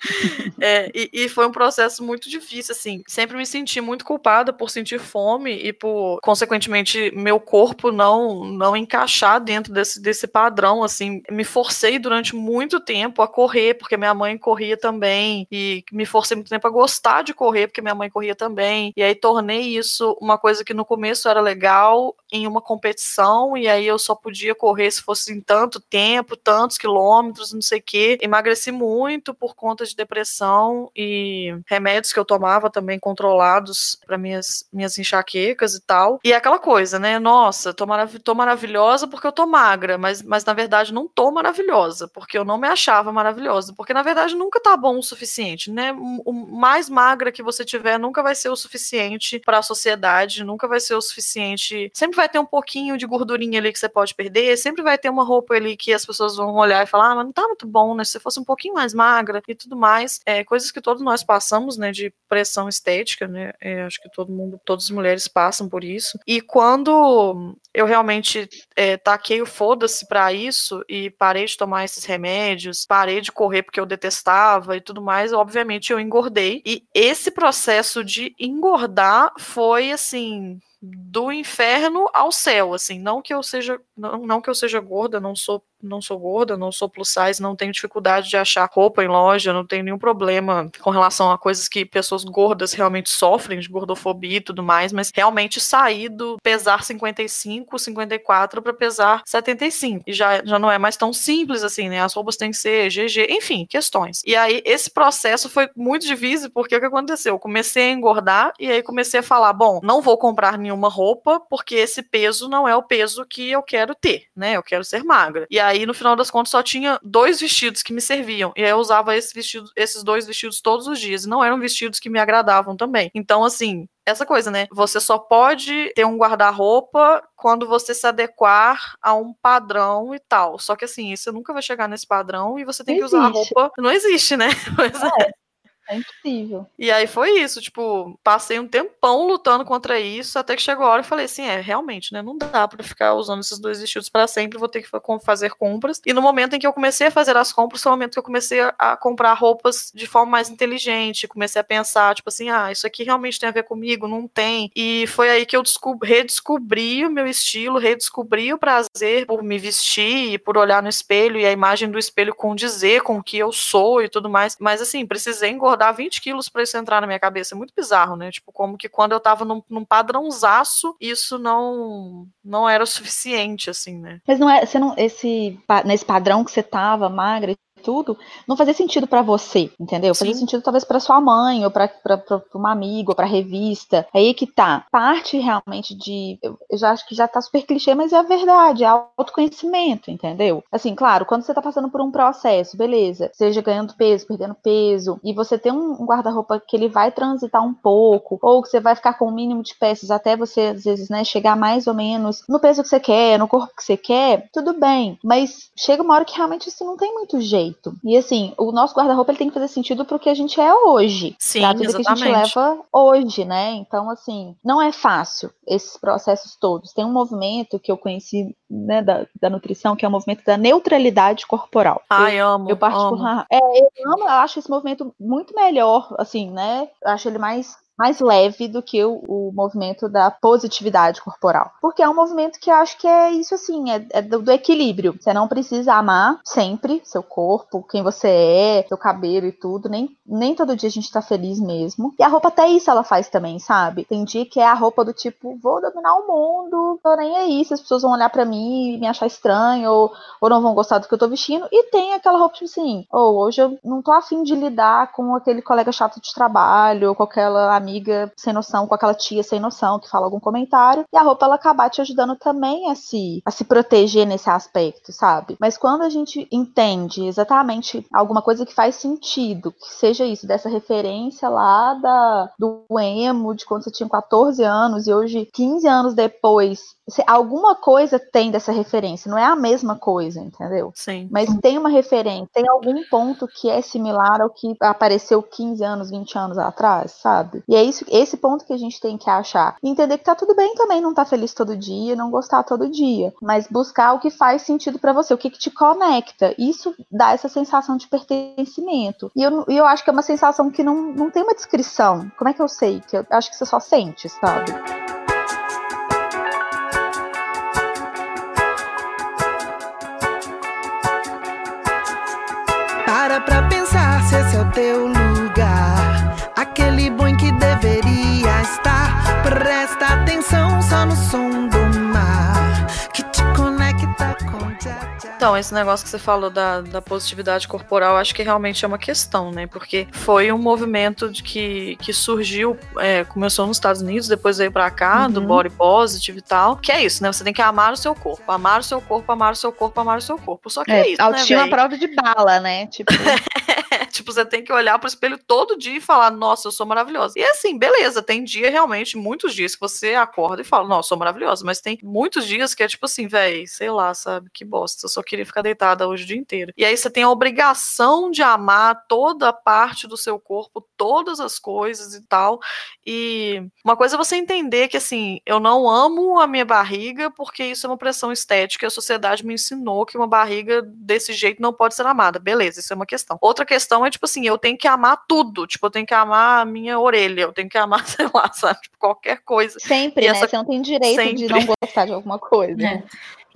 É, e, e, foi um processo muito difícil, assim. Sempre me senti muito culpada por sentir fome e por, consequentemente, meu corpo não, não encaixar dentro desse, desse padrão, assim. Me forcei durante muito tempo a correr, porque minha mãe corria também, e me forcei muito tempo a gostar de correr, porque minha mãe corria também. E aí tornei isso uma coisa que no começo era legal em uma competição, e aí eu só podia correr se fosse em tanto tempo, tantos quilômetros, não sei o quê. Emagreci muito por conta de depressão e remédios que eu tomava também controlados para minhas, minhas enxaquecas e tal. E é aquela coisa, né? Nossa, tô, marav tô maravilhosa porque eu tô magra, mas, mas na verdade não tô maravilhosa, porque eu não me achava maravilhosa, porque na verdade nunca tá bom o suficiente, né? O mais magra que você tiver nunca vai ser o suficiente suficiente para a sociedade, nunca vai ser o suficiente. Sempre vai ter um pouquinho de gordurinha ali que você pode perder, sempre vai ter uma roupa ali que as pessoas vão olhar e falar, ah, mas não tá muito bom, né? Se você fosse um pouquinho mais magra e tudo mais. É, coisas que todos nós passamos, né? De pressão estética, né? É, acho que todo mundo, todas as mulheres passam por isso. E quando eu realmente é, taquei o foda-se para isso e parei de tomar esses remédios, parei de correr porque eu detestava e tudo mais, obviamente eu engordei. E esse processo de engordar engordar foi assim do inferno ao céu, assim, não que eu seja não, não que eu seja gorda, não sou não sou gorda, não sou plus size, não tenho dificuldade de achar roupa em loja, não tenho nenhum problema com relação a coisas que pessoas gordas realmente sofrem, de gordofobia e tudo mais, mas realmente sair do pesar 55, 54 para pesar 75. E já, já não é mais tão simples assim, né? As roupas têm que ser GG, enfim, questões. E aí esse processo foi muito difícil porque o que aconteceu? Eu comecei a engordar e aí comecei a falar, bom, não vou comprar nenhuma roupa porque esse peso não é o peso que eu quero ter, né? Eu quero ser magra. E aí aí, no final das contas, só tinha dois vestidos que me serviam. E aí eu usava esse vestido, esses dois vestidos todos os dias. E não eram vestidos que me agradavam também. Então, assim, essa coisa, né? Você só pode ter um guarda-roupa quando você se adequar a um padrão e tal. Só que assim, você nunca vai chegar nesse padrão e você tem não que usar existe. a roupa. Não existe, né? Pois é. é. É impossível. E aí foi isso, tipo, passei um tempão lutando contra isso, até que chegou a hora e falei assim, é, realmente, né, não dá para ficar usando esses dois vestidos para sempre, vou ter que fazer compras. E no momento em que eu comecei a fazer as compras, foi o momento que eu comecei a comprar roupas de forma mais inteligente, comecei a pensar, tipo assim, ah, isso aqui realmente tem a ver comigo? Não tem. E foi aí que eu redescobri o meu estilo, redescobri o prazer por me vestir e por olhar no espelho e a imagem do espelho condizer com o que eu sou e tudo mais. Mas assim, precisei engordar engordar 20 quilos para isso entrar na minha cabeça. É muito bizarro, né? Tipo, como que quando eu tava num, num padrãozaço, isso não não era o suficiente, assim, né? Mas não é, você não, esse, nesse padrão que você tava, magra tudo, não fazia sentido para você, entendeu? Fazia Sim. sentido talvez para sua mãe ou para uma amiga ou para revista. Aí que tá. Parte realmente de eu, já acho que já tá super clichê, mas é a verdade, é autoconhecimento, entendeu? Assim, claro, quando você tá passando por um processo, beleza, seja ganhando peso, perdendo peso, e você tem um, um guarda-roupa que ele vai transitar um pouco, ou que você vai ficar com o mínimo de peças até você, às vezes, né, chegar mais ou menos no peso que você quer, no corpo que você quer, tudo bem. Mas chega uma hora que realmente isso não tem muito jeito. E assim, o nosso guarda-roupa ele tem que fazer sentido pro que a gente é hoje. Sim, pra vida que a gente exatamente. leva hoje, né? Então, assim, não é fácil esses processos todos. Tem um movimento que eu conheci, né, da, da nutrição, que é o movimento da neutralidade corporal. Ai, amo. Eu parto amo. é, eu amo, eu acho esse movimento muito melhor, assim, né? Eu acho ele mais mais leve do que o, o, movimento da positividade corporal. Porque é um movimento que eu acho que é isso assim, é, é do, do, equilíbrio. Você não precisa amar sempre seu corpo, quem você é, seu cabelo e tudo. Nem, nem todo dia a gente tá feliz mesmo. E a roupa até isso ela faz também, sabe? Tem dia que é a roupa do tipo, vou dominar o mundo, tô nem se as pessoas vão olhar para mim e me achar estranho, ou, ou não vão gostar do que eu tô vestindo. E tem aquela roupa tipo assim, ou oh, hoje eu não tô afim de lidar com aquele colega chato de trabalho, ou com aquela amiga sem noção, com aquela tia sem noção que fala algum comentário, e a roupa ela acabar te ajudando também a se, a se proteger nesse aspecto, sabe? Mas quando a gente entende exatamente alguma coisa que faz sentido, que seja isso, dessa referência lá da, do emo, de quando você tinha 14 anos, e hoje, 15 anos depois, alguma coisa tem dessa referência, não é a mesma coisa, entendeu? Sim. Mas tem uma referência, tem algum ponto que é similar ao que apareceu 15 anos, 20 anos atrás, sabe? E é isso, esse ponto que a gente tem que achar. E entender que tá tudo bem também não tá feliz todo dia, não gostar todo dia, mas buscar o que faz sentido para você, o que, que te conecta. Isso dá essa sensação de pertencimento. E eu, eu acho que é uma sensação que não, não tem uma descrição. Como é que eu sei? Que eu acho que você só sente, sabe? Esse é o teu lugar. Aquele bom em que deveria estar. Presta atenção só no som do mar. Que te conecta com. Então, esse negócio que você falou da, da positividade corporal, acho que realmente é uma questão, né? Porque foi um movimento de que, que surgiu, é, começou nos Estados Unidos, depois veio pra cá, Uhum. do body positive e tal. Que é isso, né? Você tem que amar o seu corpo. Amar o seu corpo, amar o seu corpo, amar o seu corpo. Só que é, É, isso, autoestima né, à véi? prova de bala, né? Tipo, tipo, você tem que olhar pro espelho todo dia e falar, nossa, eu sou maravilhosa. E assim, beleza, tem dia realmente, muitos dias que você acorda e fala, nossa, eu sou maravilhosa, mas tem muitos dias que é tipo assim, véi, sei lá, sabe, que bosta, eu só queria ficar deitada hoje o dia inteiro. E aí você tem a obrigação de amar toda parte do seu corpo, todas as coisas e tal. E uma coisa é você entender que assim, eu não amo a minha barriga porque isso é uma pressão estética, e a sociedade me ensinou que uma barriga desse jeito não pode ser amada. Beleza, isso é uma questão. Outra questão é tipo assim, eu tenho que amar tudo, tipo, eu tenho que amar a minha orelha, eu tenho que amar, sei lá, sabe, tipo, qualquer coisa, sempre, E né? essa- Você não tem direito de sempre. não gostar de alguma coisa. É.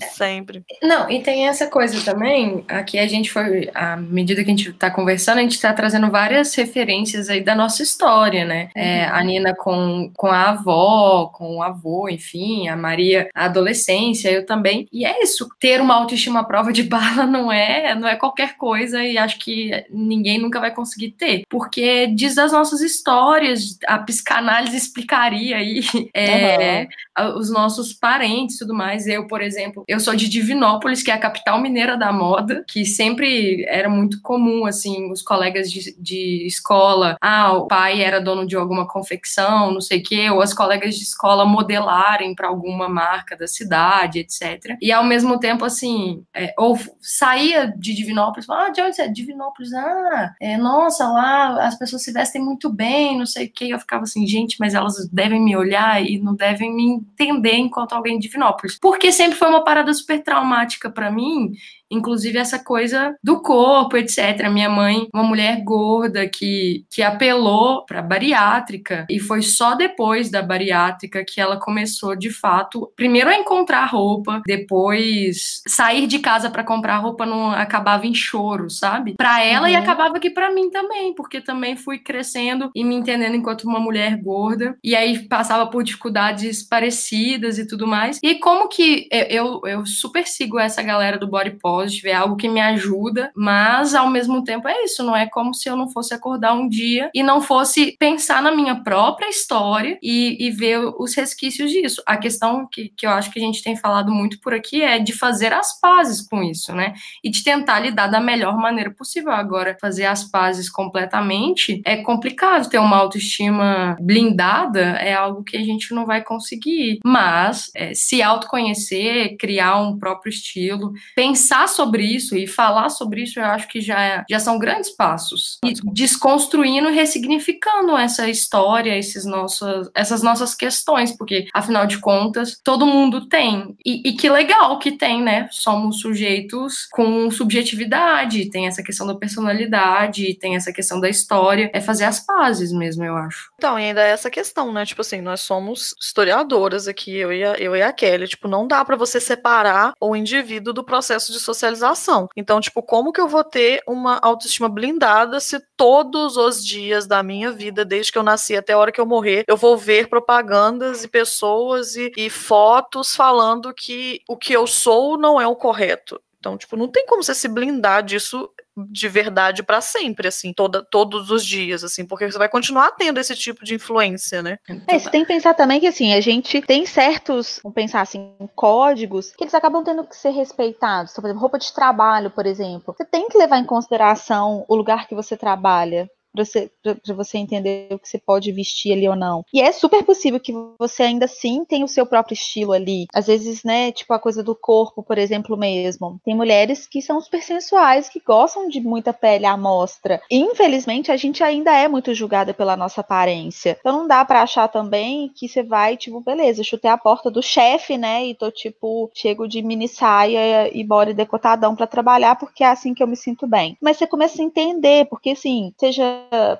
sempre. Não, e tem essa coisa também, aqui a gente foi, à medida que a gente tá conversando, a gente tá trazendo várias referências aí da nossa história, né? É, a Nina com, com a avó, com o avô, enfim, a Maria, a adolescência, eu também. E é isso, ter uma autoestima à prova de bala não é, não é qualquer coisa e acho que ninguém nunca vai conseguir ter, porque diz das nossas histórias, a psicanálise explicaria aí é, a- os nossos parentes e tudo mais. Eu, por exemplo, eu sou de Divinópolis, que é a capital mineira da moda, que sempre era muito comum, assim, os colegas de, de escola, ah, o pai era dono de alguma confecção, não sei o quê, ou as colegas de escola modelarem para alguma marca da cidade, etc. E ao mesmo tempo, assim, é, ou saía de Divinópolis, ah, de onde você é? Divinópolis, ah, é, nossa, lá as pessoas se vestem muito bem, não sei o quê. Eu ficava assim, gente, mas elas devem me olhar e não devem me entender enquanto alguém de Divinópolis. Porque sempre foi uma parada super traumática para mim, inclusive essa coisa do corpo, etc. Minha mãe, uma mulher gorda que, que apelou para bariátrica e foi só depois da bariátrica que ela começou de fato, primeiro a encontrar roupa, depois sair de casa para comprar roupa não acabava em choro, sabe? Para ela e Uhum. acabava que para mim também, porque também fui crescendo e me entendendo enquanto uma mulher gorda e aí passava por dificuldades parecidas e tudo mais. E como que eu, eu super sigo essa galera do body positive, é algo que me ajuda, mas ao mesmo tempo é isso, não é como se eu não fosse acordar um dia e não fosse pensar na minha própria história e, e ver os resquícios disso. A questão que, que eu acho que a gente tem falado muito por aqui é de fazer as pazes com isso, né? E de tentar lidar da melhor maneira possível. Agora, fazer as pazes completamente é complicado. Ter uma autoestima blindada é algo que a gente não vai conseguir. Mas é, se autoconhecer, criar um próprio estilo, pensar sobre isso e falar sobre isso, eu acho que já, já são grandes passos. E desconstruindo e ressignificando essa história, esses nossos, essas nossas questões, porque afinal de contas, todo mundo tem. E, e que legal que tem, né? Somos sujeitos com subjetividade, tem essa questão da personalidade, tem essa questão da história. É fazer as pazes mesmo, eu acho. Então, e ainda é essa questão, né? Tipo assim, nós somos historiadoras aqui, eu e a, eu e a Kelly. Tipo, não dá para você separar o indivíduo do processo de socialização. Então, tipo, como que eu vou ter uma autoestima blindada se todos os dias da minha vida, desde que eu nasci até a hora que eu morrer, eu vou ver propagandas e pessoas e, e fotos falando que o que eu sou não é o correto. Então, tipo, não tem como você se blindar disso de verdade para sempre, assim, toda, todos os dias, assim, porque você vai continuar tendo esse tipo de influência, né? É, você tem que pensar também que, assim, a gente tem certos, vamos pensar assim, códigos que eles acabam tendo que ser respeitados. Então, por exemplo, roupa de trabalho, por exemplo. Você tem que levar em consideração o lugar que você trabalha para você, entender o que você pode vestir ali ou não. E é super possível que você ainda assim tenha o seu próprio estilo ali. Às vezes, né, tipo a coisa do corpo, por exemplo, mesmo. Tem mulheres que são super sensuais, que gostam de muita pele à mostra. Infelizmente, a gente ainda é muito julgada pela nossa aparência. Então não dá para achar também que você vai, tipo, beleza, chutei a porta do chefe, né, e tô tipo, chego de mini saia e body decotadão para trabalhar porque é assim que eu me sinto bem. Mas você começa a entender, porque assim, seja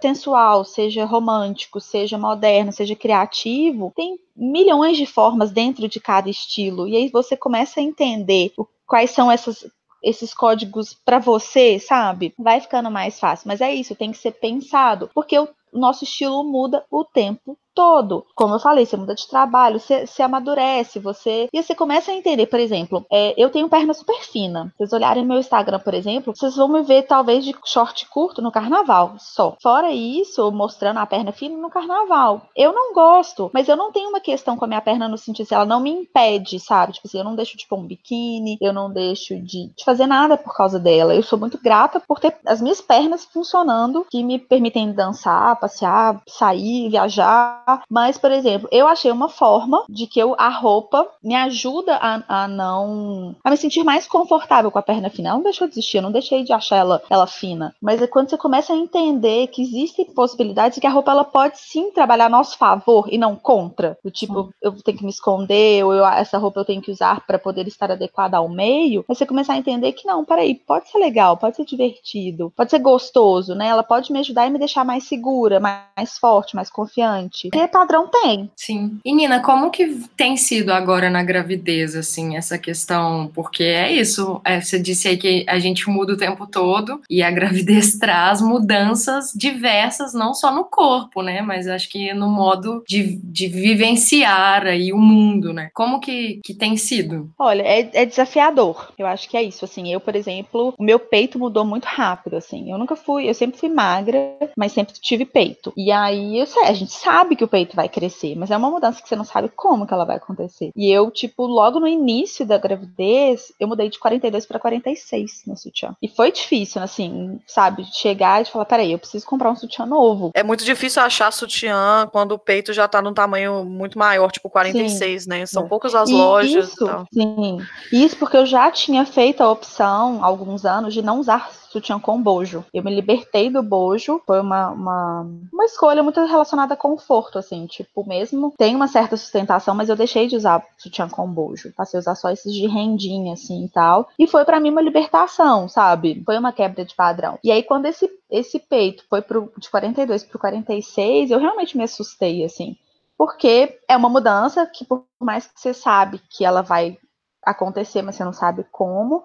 sensual, seja romântico, seja moderno, seja criativo, tem milhões de formas dentro de cada estilo. E aí você começa a entender quais são essas esses códigos para você, sabe? Vai ficando mais fácil. Mas é isso, tem que ser pensado, porque o nosso estilo muda o tempo todo. Como eu falei, você muda de trabalho, você, você amadurece, você. E você começa a entender, por exemplo, é, eu tenho perna super fina. Vocês olharem meu Instagram, por exemplo, vocês vão me ver talvez de short curto no carnaval só. Fora isso, mostrando a perna fina no carnaval. Eu não gosto, mas eu não tenho uma questão com a minha perna no sentido se ela não me impede, sabe? Tipo assim, eu não deixo de pôr um biquíni, eu não deixo de, de fazer nada por causa dela. Eu sou muito grata por ter as minhas pernas funcionando, que me permitem dançar, passear, sair, viajar mas, por exemplo, eu achei uma forma de que eu, a roupa me ajuda a, a não. a me sentir mais confortável com a perna fina. Ela não deixou de existir, eu não deixei de achar ela, ela fina. Mas é quando você começa a entender que existem possibilidades que a roupa ela pode sim trabalhar a nosso favor e não contra. Do tipo, eu tenho que me esconder, ou eu, essa roupa eu tenho que usar para poder estar adequada ao meio. Mas você começar a entender que não, peraí, pode ser legal, pode ser divertido, pode ser gostoso, né? Ela pode me ajudar e me deixar mais segura, mais forte, mais confiante ter padrão tem. Sim. E Nina, como que tem sido agora na gravidez, assim, essa questão? Porque é isso, é, você disse aí que a gente muda o tempo todo e a gravidez traz mudanças diversas, não só no corpo, né? Mas acho que no modo de, de vivenciar aí o mundo, né? Como que, que tem sido? Olha, é, é desafiador. Eu acho que é isso. Assim, eu, por exemplo, o meu peito mudou muito rápido, assim. Eu nunca fui, eu sempre fui magra, mas sempre tive peito. E aí, eu sei, a gente sabe que o peito vai crescer, mas é uma mudança que você não sabe como que ela vai acontecer. E eu, tipo, logo no início da gravidez, eu mudei de 42 para 46 no sutiã. E foi difícil, assim, sabe, chegar e falar, peraí, eu preciso comprar um sutiã novo. É muito difícil achar sutiã quando o peito já tá num tamanho muito maior, tipo 46, sim. né? São é. poucas as e lojas. Isso, sim. Isso porque eu já tinha feito a opção há alguns anos de não usar sutiã com bojo. Eu me libertei do bojo, foi uma, uma, uma escolha muito relacionada a conforto, assim, tipo, mesmo tem uma certa sustentação, mas eu deixei de usar sutiã com bojo. Passei a usar só esses de rendinha, assim, e tal. E foi para mim uma libertação, sabe? Foi uma quebra de padrão. E aí, quando esse, esse peito foi pro, de 42 pro 46, eu realmente me assustei, assim. Porque é uma mudança que, por mais que você sabe que ela vai acontecer, mas você não sabe como,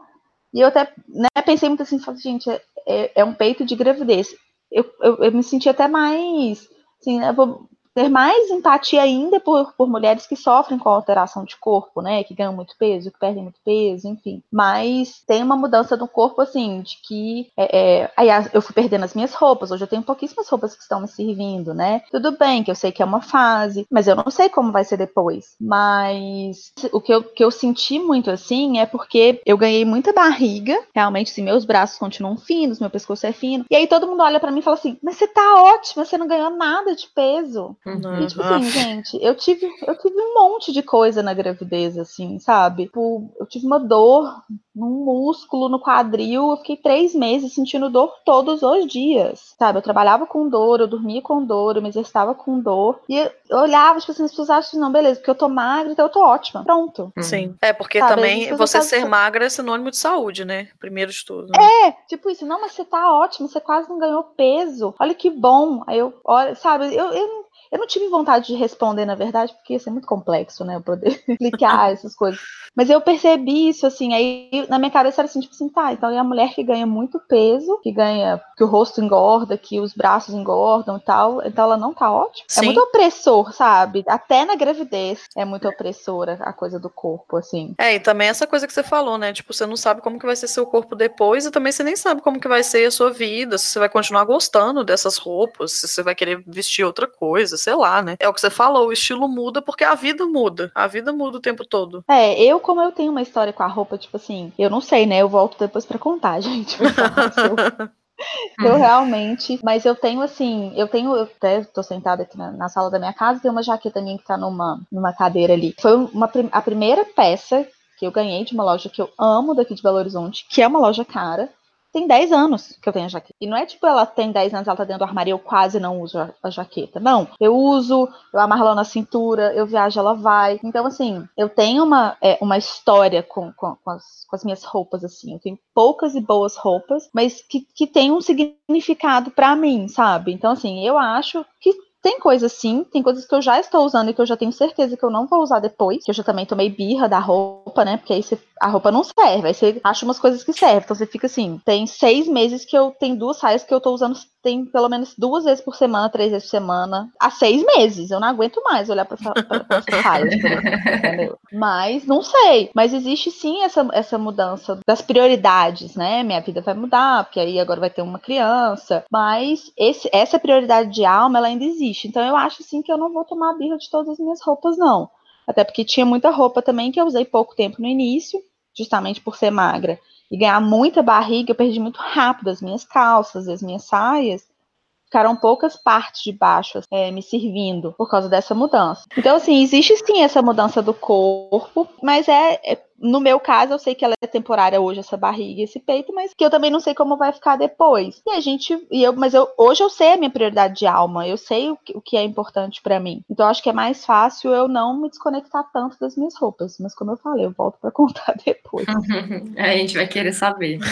e eu até né, pensei muito assim, gente, é, é, um peito de gravidez. Eu, eu, eu, me senti até mais, assim, né, vou, ter mais empatia ainda por, por mulheres que sofrem com alteração de corpo, né? Que ganham muito peso, que perdem muito peso, enfim. Mas tem uma mudança do corpo, assim, de que. É, é, aí eu fui perdendo as minhas roupas. Hoje eu tenho pouquíssimas roupas que estão me servindo, né? Tudo bem, que eu sei que é uma fase, mas eu não sei como vai ser depois. Mas o que eu, que eu senti muito assim é porque eu ganhei muita barriga, realmente, assim, meus braços continuam finos, meu pescoço é fino. E aí todo mundo olha para mim e fala assim: Mas você tá ótima, você não ganhou nada de peso. Uhum. E, tipo assim, gente, eu tive, eu tive um monte de coisa na gravidez, assim, sabe? Tipo, eu tive uma dor num músculo no quadril, eu fiquei três meses sentindo dor todos os dias, sabe? Eu trabalhava com dor, eu dormia com dor, eu me exercitava com dor. E eu olhava, tipo assim, as pessoas acham, não, beleza, porque eu tô magra, então eu tô ótima. Pronto. Sim. É, porque Sabe, também você ser magra é sinônimo de saúde, né? Primeiro de tudo. né? É, tipo isso, não, mas você tá ótimo, você quase não ganhou peso. Olha que bom. Aí eu, olha, sabe, eu, eu, não- eu não tive vontade de responder, na verdade, porque ia ser muito complexo, né? Eu poder explicar essas coisas. Mas eu percebi isso, assim, aí na minha cabeça era assim, tipo assim, tá, então é a mulher que ganha muito peso, que ganha, que o rosto engorda, que os braços engordam e tal, então ela não tá ótima. Sim. É muito opressor, sabe? Até na gravidez é muito opressora a coisa do corpo, assim. É, e também essa coisa que você falou, né? Tipo, você não sabe como que vai ser seu corpo depois e também você nem sabe como que vai ser a sua vida, se você vai continuar gostando dessas roupas, se você vai querer vestir outra coisa, sei lá, né? É o que você falou, o estilo muda porque a vida muda. A vida muda o tempo todo. É, eu, como eu tenho uma história com a roupa, tipo assim, eu não sei, né? Eu volto depois pra contar, gente. eu- eu realmente. Mas eu tenho, assim, eu tenho, eu até tô sentada aqui na, na sala da minha casa, tem uma jaqueta minha que tá numa, numa cadeira ali. Foi uma, a primeira peça que eu ganhei de uma loja que eu amo daqui de Belo Horizonte, que é uma loja cara. Tem 10 anos que eu tenho a jaqueta. E não é tipo, ela tem 10 anos, ela tá dentro do armário e eu quase não uso a, a jaqueta. Não. Eu uso, eu amarro ela na cintura, eu viajo, ela vai. Então, assim, eu tenho uma, é, uma história com, com, com, as, com as minhas roupas, assim. Eu tenho poucas e boas roupas, mas que, que tem um significado pra mim, sabe? Então, assim, eu acho que tem coisas sim, tem coisas que eu já estou usando e que eu já tenho certeza que eu não vou usar depois, que eu já também tomei birra da roupa, né? Porque aí você- a roupa não serve, aí você acha umas coisas que servem. Então você fica assim, tem seis meses que eu tenho duas saias que eu tô usando, tem pelo menos duas vezes por semana, três vezes por semana, há seis meses. Eu não aguento mais olhar pra, essa- pra, pra essas saias, entendeu? Mas não sei. Mas existe sim essa, essa mudança das prioridades, né? Minha vida vai mudar, porque aí agora vai ter uma criança. Mas esse, essa prioridade de alma, ela ainda existe. Então eu acho assim que eu não vou tomar birra de todas as minhas roupas, não. Até porque tinha muita roupa também que eu usei pouco tempo no início, justamente por ser magra. E ganhar muita barriga, eu perdi muito rápido as minhas calças, as minhas saias. Ficaram poucas partes de baixo é, me servindo por causa dessa mudança. Então, assim, existe sim essa mudança do corpo, mas é, é- no meu caso, eu sei que ela é temporária hoje, essa barriga e esse peito, mas que eu também não sei como vai ficar depois. E a gente, e eu, mas eu, hoje eu sei a minha prioridade de alma, eu sei o que, o que é importante pra mim. Então, eu acho que é mais fácil eu não me desconectar tanto das minhas roupas. Mas, como eu falei, eu volto pra contar depois. a gente vai querer saber.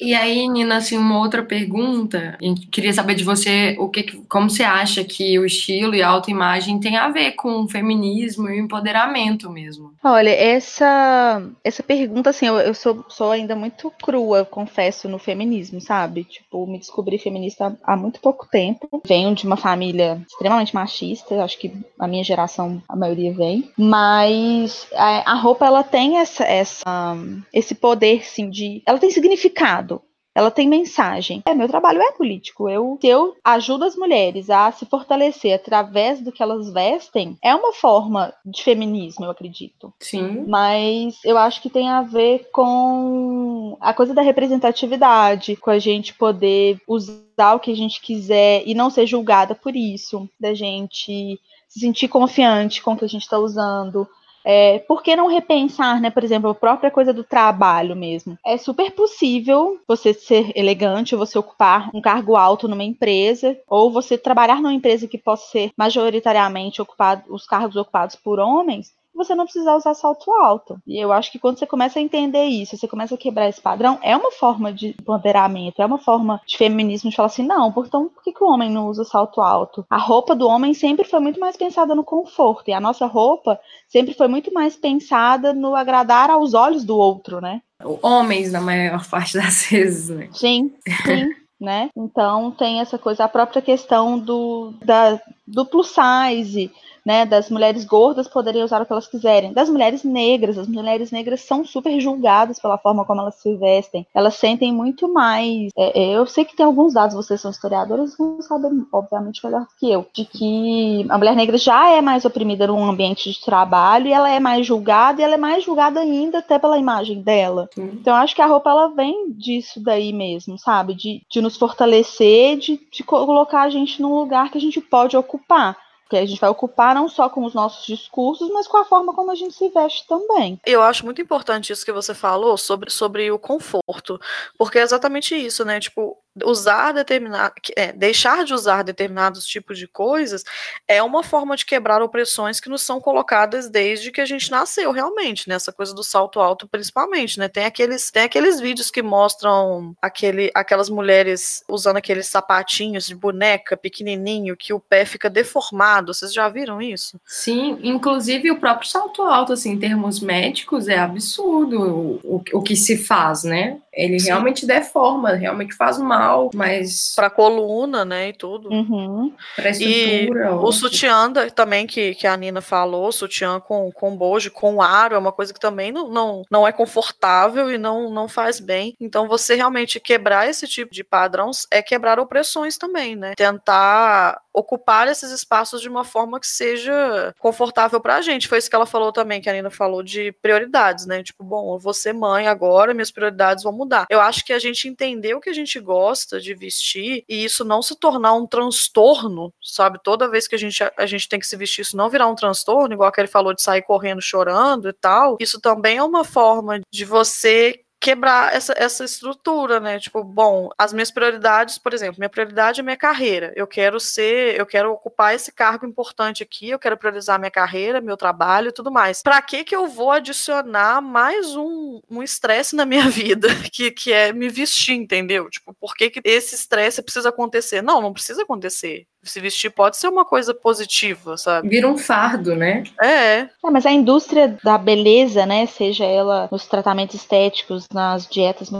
E aí, Nina, assim, uma outra pergunta. Gente queria saber de você o que- como você acha que o estilo e a autoimagem tem a ver com o feminismo e o empoderamento mesmo. Olha, essa essa pergunta, assim, eu, eu sou, sou ainda muito crua, confesso, no feminismo, sabe? Tipo, me descobri feminista há, muito pouco tempo. Venho de uma família extremamente machista, acho que a minha geração, a maioria vem. Mas a, a roupa, ela tem essa, essa, esse poder, sim, de... Ela tem significado. Ela tem mensagem. É, meu trabalho é político. Eu, eu ajudo as mulheres a se fortalecer através do que elas vestem, é uma forma de feminismo, eu acredito. Sim. Mas eu acho que tem a ver com a coisa da representatividade, com a gente poder usar o que a gente quiser e não ser julgada por isso, da gente se sentir confiante com o que a gente está usando. É, por que não repensar, né? Por exemplo, a própria coisa do trabalho mesmo. É super possível você ser elegante, você ocupar um cargo alto numa empresa, ou você trabalhar numa empresa que possa ser majoritariamente ocupado, os cargos ocupados por homens, você não precisa usar salto alto. E eu acho que quando você começa a entender isso, você começa a quebrar esse padrão, é uma forma de empoderamento, é uma forma de feminismo de falar assim, não, então por que, que o homem não usa salto alto? A roupa do homem sempre foi muito mais pensada no conforto, e a nossa roupa sempre foi muito mais pensada no agradar aos olhos do outro, né? Homens, na maior parte das vezes, né? Sim, sim. né? Então tem essa coisa, a própria questão do, da, do plus size, né, das mulheres gordas poderem usar o que elas quiserem, das mulheres negras, as mulheres negras são super julgadas pela forma como elas se vestem, elas sentem muito mais. É, é, eu sei que tem alguns dados, vocês são historiadoras, vão saber, obviamente, melhor do que eu, de que a mulher negra já é mais oprimida num ambiente de trabalho e ela é mais julgada e ela é mais julgada ainda até pela imagem dela. Então, eu acho que a roupa ela vem disso daí mesmo, sabe? De, de nos fortalecer, de, de colocar a gente num lugar que a gente pode ocupar que a gente vai ocupar não só com os nossos discursos, mas com a forma como a gente se veste também. Eu acho muito importante isso que você falou sobre, sobre o conforto, porque é exatamente isso, né? Tipo, usar determinado, é, deixar de usar determinados tipos de coisas é uma forma de quebrar opressões que nos são colocadas desde que a gente nasceu realmente, nessa né? coisa do salto alto principalmente, né? Tem aqueles, tem aqueles vídeos que mostram aquele, aquelas mulheres usando aqueles sapatinhos de boneca pequenininho que o pé fica deformado. Vocês já viram isso? Sim, inclusive o próprio salto alto, assim, em termos médicos, é absurdo o, o, o que se faz, né? Ele Sim. realmente deforma, realmente faz mal, mas. Pra coluna, né? E tudo. Uhum. Pra estrutura. E o sutiã também, que, que a Nina falou, sutiã com, com bojo, com aro, é uma coisa que também não, não, não é confortável e não, não faz bem. Então, você realmente quebrar esse tipo de padrões é quebrar opressões também, né? Tentar ocupar esses espaços de uma forma que seja confortável pra gente. Foi isso que ela falou também, que a Nina falou de prioridades, né? Tipo, bom, eu vou ser mãe agora, minhas prioridades vão mudar mudar. Eu acho que a gente entender o que a gente gosta de vestir e isso não se tornar um transtorno, sabe? Toda vez que a gente, a gente tem que se vestir, isso não virar um transtorno, igual que ele falou de sair correndo chorando e tal. Isso também é uma forma de você quebrar essa, essa estrutura, né? Tipo, bom, as minhas prioridades, por exemplo, minha prioridade é minha carreira. Eu quero ser, eu quero ocupar esse cargo importante aqui, eu quero priorizar minha carreira, meu trabalho e tudo mais. Para que que eu vou adicionar mais um um estresse na minha vida, que, que é me vestir, entendeu? Tipo, por que que esse estresse precisa acontecer? Não, não precisa acontecer se vestir pode ser uma coisa positiva, sabe? Vira um fardo, né? É. é. Mas a indústria da beleza, né, seja ela nos tratamentos estéticos, nas dietas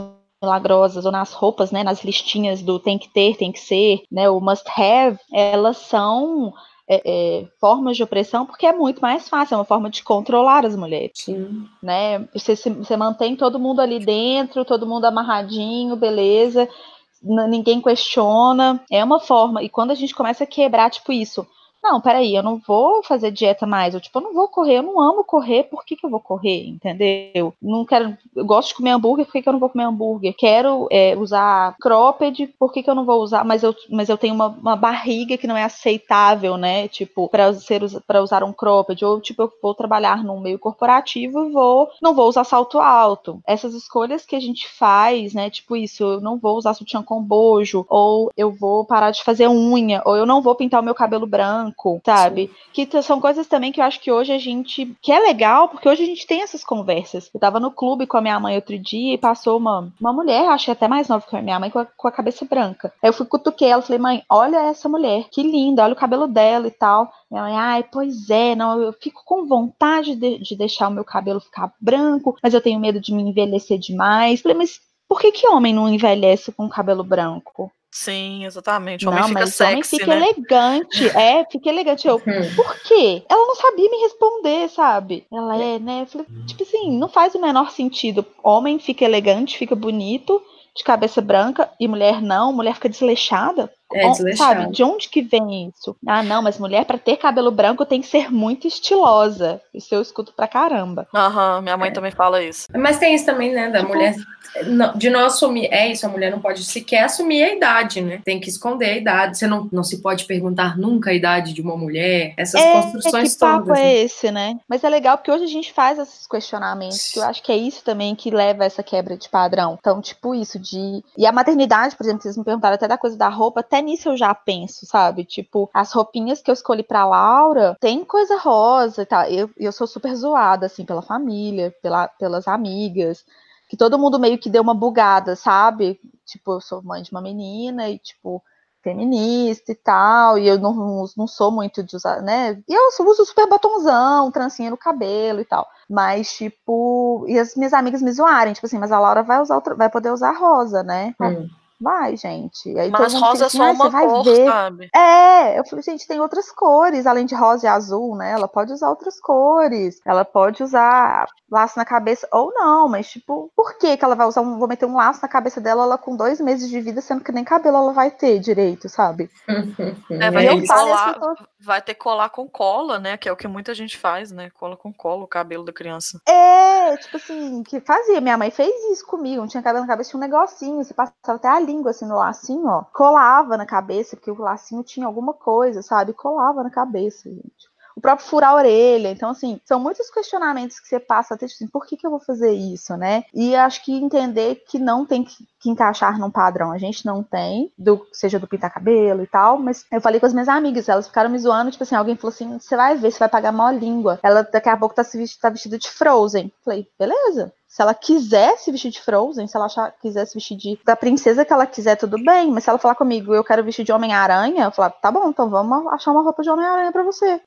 milagrosas ou nas roupas, né, nas listinhas do tem que ter, tem que ser, né, o must have, elas são é, é, formas de opressão porque é muito mais fácil, é uma forma de controlar as mulheres. Sim. Né? Você, você mantém todo mundo ali dentro, todo mundo amarradinho, beleza ninguém questiona, é uma forma. E quando a gente começa a quebrar, tipo, isso, não, peraí, eu não vou fazer dieta mais. Eu, tipo, eu não vou correr, eu não amo correr, por que, que eu vou correr? Entendeu? Não quero. Eu gosto de comer hambúrguer, por que, que eu não vou comer hambúrguer? Quero é, usar cropped, por que, que eu não vou usar? Mas eu, mas eu tenho uma, uma barriga que não é aceitável, né? Tipo, para ser para usar um cropped. Ou, tipo, eu vou trabalhar num meio corporativo e vou. Não vou usar salto alto. Essas escolhas que a gente faz, né? Tipo, isso, eu não vou usar sutiã com bojo, ou eu vou parar de fazer unha, ou eu não vou pintar o meu cabelo branco branco, sabe? Sim. Que são coisas também que eu acho que hoje a gente. que é legal, porque hoje a gente tem essas conversas. Eu tava no clube com a minha mãe outro dia e passou uma, uma mulher, acho que até mais nova que a minha mãe, com a, com a cabeça branca. Aí eu fui cutuquei ela falei, mãe, olha essa mulher, que linda, olha o cabelo dela e tal. Minha mãe, ai, pois é, não, eu fico com vontade de, de deixar o meu cabelo ficar branco, mas eu tenho medo de me envelhecer demais. Falei, mas por que, que homem não envelhece com cabelo branco? Sim, exatamente. O homem não, fica mas sexy, homem fica né? elegante. É, fica elegante. Eu, Uhum. por quê? Ela não sabia me responder, sabe? Ela é, né? Eu falei, tipo assim, não faz o menor sentido. Homem fica elegante, fica bonito, de cabeça branca, e mulher não, mulher fica desleixada. É. Sabe, de onde que vem isso? Ah, não, mas mulher pra ter cabelo branco tem que ser muito estilosa. Isso eu escuto pra caramba. Aham, minha mãe É. também fala isso. Mas tem isso também, né, da Tipo- mulher de não assumir. É isso, a mulher não pode sequer assumir a idade, né? Tem que esconder a idade. Você não, não se pode perguntar nunca a idade de uma mulher. Essas É, construções que papo todas. é né? esse, né? Mas é legal porque hoje a gente faz esses questionamentos, que eu acho que é isso também que leva a essa quebra de padrão. Então, tipo, isso de. E a maternidade, por exemplo, vocês me perguntaram até da coisa da roupa, até nisso eu já penso, sabe? Tipo, as roupinhas que eu escolhi pra Laura tem coisa rosa e tal. Eu, eu sou super zoada, assim, pela família, pela, pelas amigas. Que todo mundo meio que deu uma bugada, sabe? Tipo, eu sou mãe de uma menina e, tipo, feminista e tal, e eu não, não, sou muito de usar, né? E eu uso super batonzão, trancinha no cabelo e tal. Mas, tipo, e as minhas amigas me zoarem, tipo assim, mas a Laura vai usar vai poder usar rosa, né? Hum. Vai, gente. Aí Mas todo mundo rosa é só "Ai, uma cor, ver. sabe? É, eu falei, gente, tem outras cores, além de rosa e azul, né? Ela pode usar outras cores. Ela pode usar laço na cabeça ou não, mas tipo, por que que ela vai usar um, vou meter um laço na cabeça dela, ela com dois meses de vida, sendo que nem cabelo ela vai ter direito, sabe? É, vai, E ter colar, tô- vai ter que colar com cola, né? Que é o que muita gente faz, né? Cola com cola o cabelo da criança. É, tipo assim, que fazia. Minha mãe fez isso comigo. Não tinha cabelo na cabeça, tinha um negocinho. Você passava até a língua assim no lacinho, ó. Colava na cabeça, porque o lacinho tinha alguma coisa, sabe? Colava na cabeça, gente. O próprio furar a orelha. Então, assim, são muitos questionamentos que você passa até, tipo assim, por que, que eu vou fazer isso, né? E acho que entender que não tem que, que encaixar num padrão. A gente não tem, do, seja do pintar cabelo e tal, mas eu falei com as minhas amigas, elas ficaram me zoando, tipo assim, alguém falou assim, você vai ver, você vai pagar maior língua. Ela daqui a pouco tá, se tá vestida de Frozen. Falei, beleza. Se ela quiser se vestir de Frozen, se ela achar, quiser se vestir de, da princesa que ela quiser, tudo bem. Mas se ela falar comigo, eu quero vestir de Homem-Aranha, eu falar, tá bom, então vamos achar uma roupa de Homem-Aranha pra você.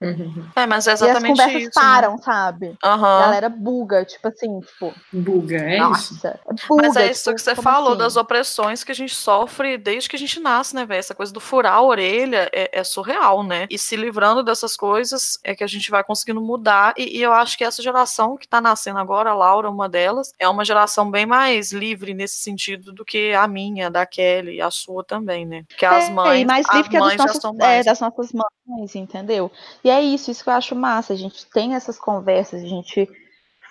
É, mas é e as exatamente conversas isso. né? param, sabe? Aham. A galera buga, tipo assim, tipo, Buga, é isso. nossa, é buga. Mas é isso tipo, que você falou, assim? das opressões que a gente sofre desde que a gente nasce, né, velho? Essa coisa do furar a orelha é, é surreal, né? E se livrando dessas coisas é que a gente vai conseguindo mudar. E, e eu acho que essa geração que tá nascendo agora, a Laura, uma delas, é uma geração bem mais livre nesse sentido do que a minha, da Kelly, a sua também, né? Porque as É, mães, e mais as livre que mães já nossas, são é, das nossas mães, entendeu? E é isso, isso que eu acho massa. A gente tem essas conversas, a gente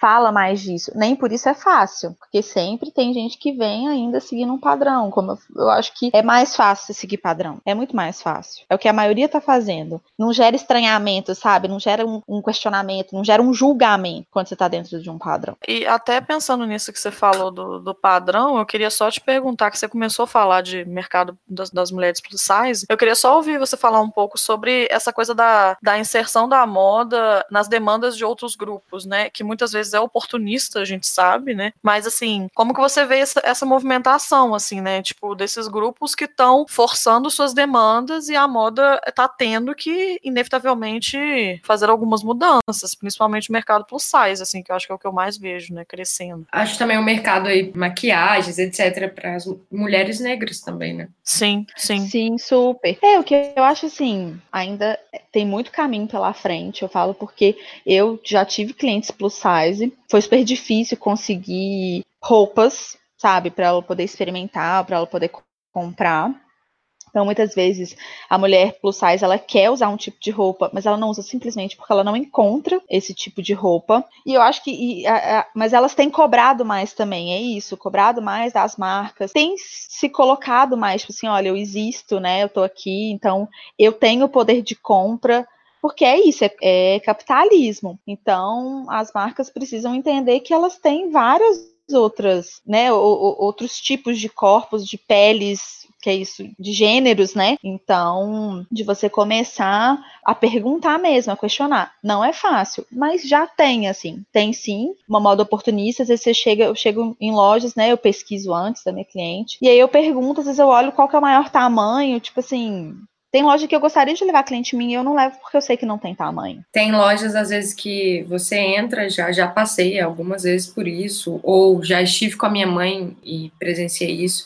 fala mais disso. Nem por isso é fácil, porque sempre tem gente que vem ainda seguindo um padrão. Como eu, eu acho que é mais fácil seguir padrão. É muito mais fácil. É o que a maioria tá fazendo. Não gera estranhamento, sabe? Não gera um, um questionamento, não gera um julgamento quando você tá dentro de um padrão. E até pensando nisso que você falou do, do padrão, eu queria só te perguntar, que você começou a falar de mercado das, das mulheres plus size, eu queria só ouvir você falar um pouco sobre essa coisa da, da inserção da moda nas demandas de outros grupos, né? Que muitas vezes é oportunista, a gente sabe, né? Mas assim, como que você vê essa, essa movimentação, assim, né? Tipo, desses grupos que estão forçando suas demandas e a moda tá tendo que, inevitavelmente, fazer algumas mudanças, principalmente o mercado plus size, assim, que eu acho que é o que eu mais vejo, né? Crescendo. Acho também o mercado aí, maquiagens, etc., para as mulheres negras também, né? Sim, sim. Sim, super. É, o que eu acho assim, ainda tem muito caminho pela frente. Eu falo porque eu já tive clientes plus size. Foi super difícil conseguir roupas, sabe, para ela poder experimentar, para ela poder co- comprar. Então, muitas vezes, a mulher plus size, ela quer usar um tipo de roupa, mas ela não usa simplesmente porque ela não encontra esse tipo de roupa. E eu acho que, e, a- a- mas elas têm cobrado mais também, é isso, cobrado mais das marcas, tem se colocado mais, tipo assim, olha, eu existo, né, eu tô aqui, então eu tenho poder de compra, porque é isso, é, é capitalismo. Então, as marcas precisam entender que elas têm várias outras, né, outros tipos de corpos, de peles, que é isso, de gêneros, né? Então, de você começar a perguntar mesmo, a questionar. Não é fácil, mas já tem, assim, tem sim uma moda oportunista. Às vezes você chega, eu chego em lojas, né? Eu pesquiso antes da minha cliente, e aí eu pergunto, às vezes eu olho qual que é o maior tamanho, tipo assim. Tem loja que eu gostaria de levar cliente minha e eu não levo porque eu sei que não tem tamanho. Tem lojas, às vezes, que você entra, já, já passei algumas vezes por isso, ou já estive com a minha mãe e presenciei isso,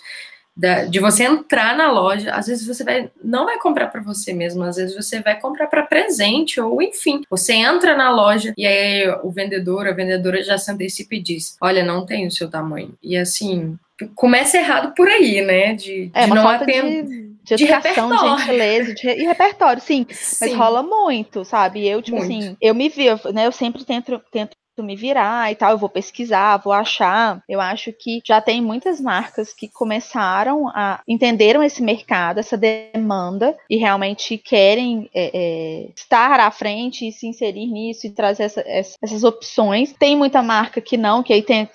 da- de você entrar na loja, às vezes você vai, não vai comprar para você mesmo, às vezes você vai comprar para presente, ou enfim, você entra na loja e aí o vendedor, a vendedora já se antecipa e diz: Olha, não tem o seu tamanho. E assim, começa errado por aí, né? De, É de não atender. de, de educação, de gentileza, de, re- e repertório, sim. Mas Sim. rola muito, sabe? Eu, tipo Muito. assim, eu me vi, eu, né? Eu sempre tento, tento me virar e tal, eu vou pesquisar, vou achar. Eu acho que já tem muitas marcas que começaram a entenderam esse mercado, essa demanda, e realmente querem é, é, estar à frente e se inserir nisso e trazer essa- essa- essas opções. Tem muita marca que não, que aí tem,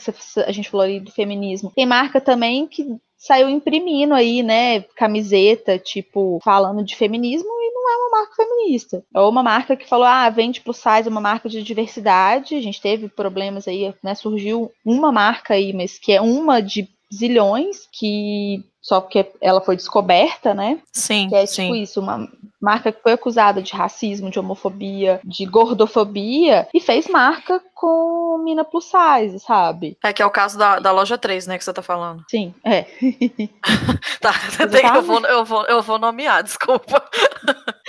a gente falou ali do feminismo. Tem marca também que saiu imprimindo aí, né, camiseta, tipo, falando de feminismo e não é uma marca feminista. Ou uma marca que falou, ah, vende plus size, é uma marca de diversidade. A gente teve problemas aí, né, surgiu uma marca aí, mas que é uma de zilhões, que só porque ela foi descoberta, né? Sim, Que é sim. tipo isso, uma, marca que foi acusada de racismo, de homofobia, de gordofobia, e fez marca com mina plus size, sabe? É que é o caso da, da loja 3, né, que você tá falando. Sim, é. Tá, tem- eu, vou, eu, vou, eu vou nomear, desculpa.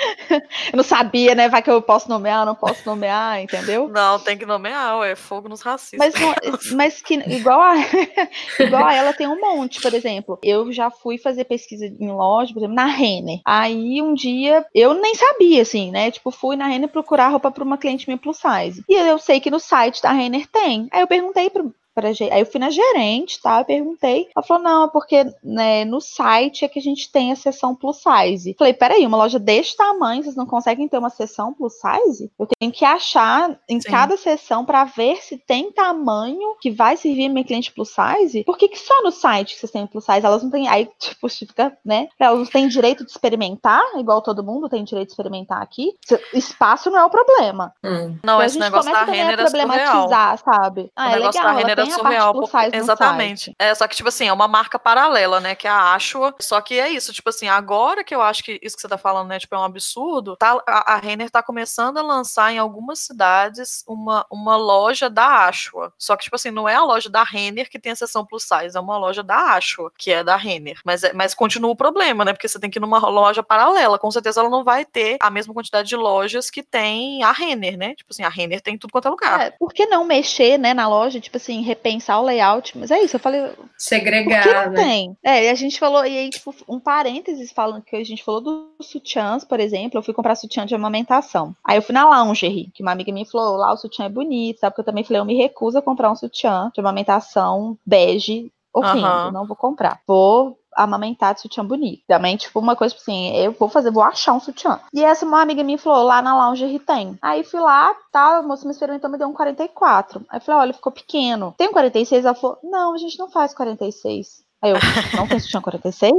Eu não sabia, né? Vai que eu posso nomear, não posso nomear, entendeu? Não, tem que nomear, ué, fogo nos racistas. Mas, não- mas que igual a, igual a ela tem um monte, por exemplo. Eu já fui fazer pesquisa em loja, por exemplo, na Renner. Aí um dia eu nem sabia, assim, né? Tipo, fui na Renner procurar roupa para uma cliente minha plus size. E eu sei que no site da Renner tem. Aí eu perguntei pro. Pra, aí eu fui na gerente, tá? Eu perguntei. Ela falou: não, é porque né, no site é que a gente tem a seção plus size. Falei, peraí, uma loja deste tamanho, vocês não conseguem ter uma seção plus size? Eu tenho que achar em Sim. cada seção para ver se tem tamanho que vai servir minha cliente plus size. Por que, que só no site que vocês têm plus size? Elas não têm. Aí, tipo, fica, né? Elas não têm direito de experimentar, igual todo mundo tem direito de experimentar aqui. Espaço não é o problema. Hum. Não, Então, esse a gente negócio começa da também Renner a é surreal. problematizar, sabe? O Ah, é negócio legal, da ela Renner tem a parte surreal. porque- size exatamente. É, só que, tipo assim, é uma marca paralela, né? Que é a Ashua. Só que é isso, tipo assim, agora que eu acho que isso que você tá falando, né? Tipo, é um absurdo. Tá, a, a Renner tá começando a lançar em algumas cidades uma, uma loja da Ashua. Só que, tipo assim, não é a loja da Renner que tem a seção plus size, é uma loja da Ashua, que é da Renner. Mas, é- mas continua o problema, né? Porque você tem que ir numa loja paralela. Com certeza ela não vai ter a mesma quantidade de lojas que tem a Renner, né? Tipo assim, a Renner tem em tudo quanto é lugar. É, por que não mexer, né, na loja, tipo assim, repensar o layout? Mas é isso, eu falei, por que Segregar, não né? tem? É, e a gente falou, e aí, tipo, um parênteses falando que a gente falou dos sutiãs, por exemplo, eu fui comprar sutiã de amamentação. Aí eu fui na lingerie, que uma amiga minha falou, lá o sutiã é bonito, sabe? Porque eu também falei, eu me recuso a comprar um sutiã de amamentação bege, horrendo, Aham. não vou comprar. Vou amamentar de sutiã bonito. Também, tipo, uma coisa tipo assim, eu vou fazer, vou achar um sutiã. E essa uma amiga minha falou, lá na lingerie tem. Aí fui lá, tá, a moça me experimentou, me deu um 44. Aí falei, olha, ficou pequeno. Tem um 46? Ela falou, não, a gente não faz 46. Aí eu, não tem sutiã 46?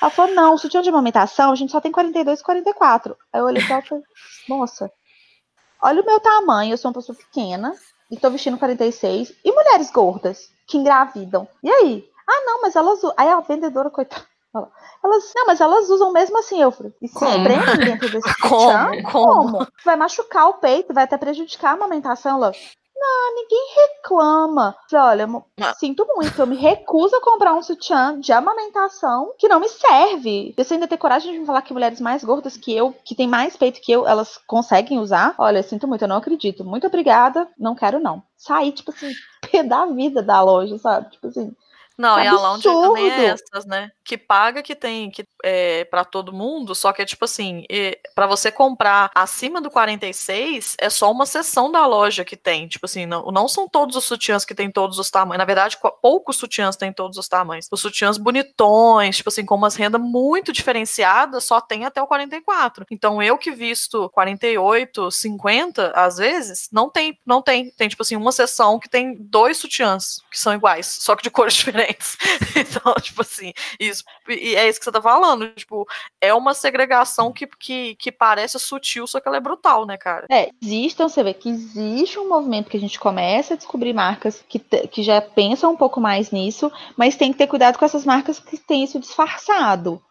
Ela falou, não, o sutiã de amamentação, a gente só tem 42 e 44. Aí eu olhei pra ela e falei, moça, olha o meu tamanho, eu sou uma pessoa pequena e tô vestindo 46. E mulheres gordas que engravidam? E aí? Ah, não, mas elas. Aí a vendedora, coitada. Elas, não, mas elas usam mesmo assim, eu falei, e se Como? espreme dentro desse Como? sutiã? Como? Vai machucar o peito, vai até prejudicar a amamentação. Ela, não, ninguém reclama. Eu olha, Ah. sinto muito, eu me recuso a comprar um sutiã de amamentação que não me serve. Se você ainda ter coragem de me falar que mulheres mais gordas que eu, que têm mais peito que eu, elas conseguem usar, olha, sinto muito, eu não acredito. Muito obrigada, não quero não. Sair, tipo assim, pé da vida da loja, sabe? Tipo assim, Não, e a lounge também é essas, né? Que paga que tem que é, para todo mundo, só que é tipo assim, para você comprar acima do 46, é só uma seção da loja que tem. Tipo assim, não, não são todos os sutiãs que tem todos os tamanhos. Na verdade, poucos sutiãs têm todos os tamanhos. Os sutiãs bonitões, tipo assim, com umas rendas muito diferenciadas, só tem até o 44. Então eu que visto 48, 50, às vezes, não tem, não tem. Tem, tipo assim, uma seção que tem dois sutiãs que são iguais, só que de cores diferentes. Então, tipo assim, isso, e é isso que você tá falando. Tipo, é uma segregação que, que, que parece sutil, só que ela é brutal, né, cara? É, então você vê que existe um movimento que a gente começa a descobrir marcas que, que já pensam um pouco mais nisso, mas tem que ter cuidado com essas marcas que têm isso disfarçado.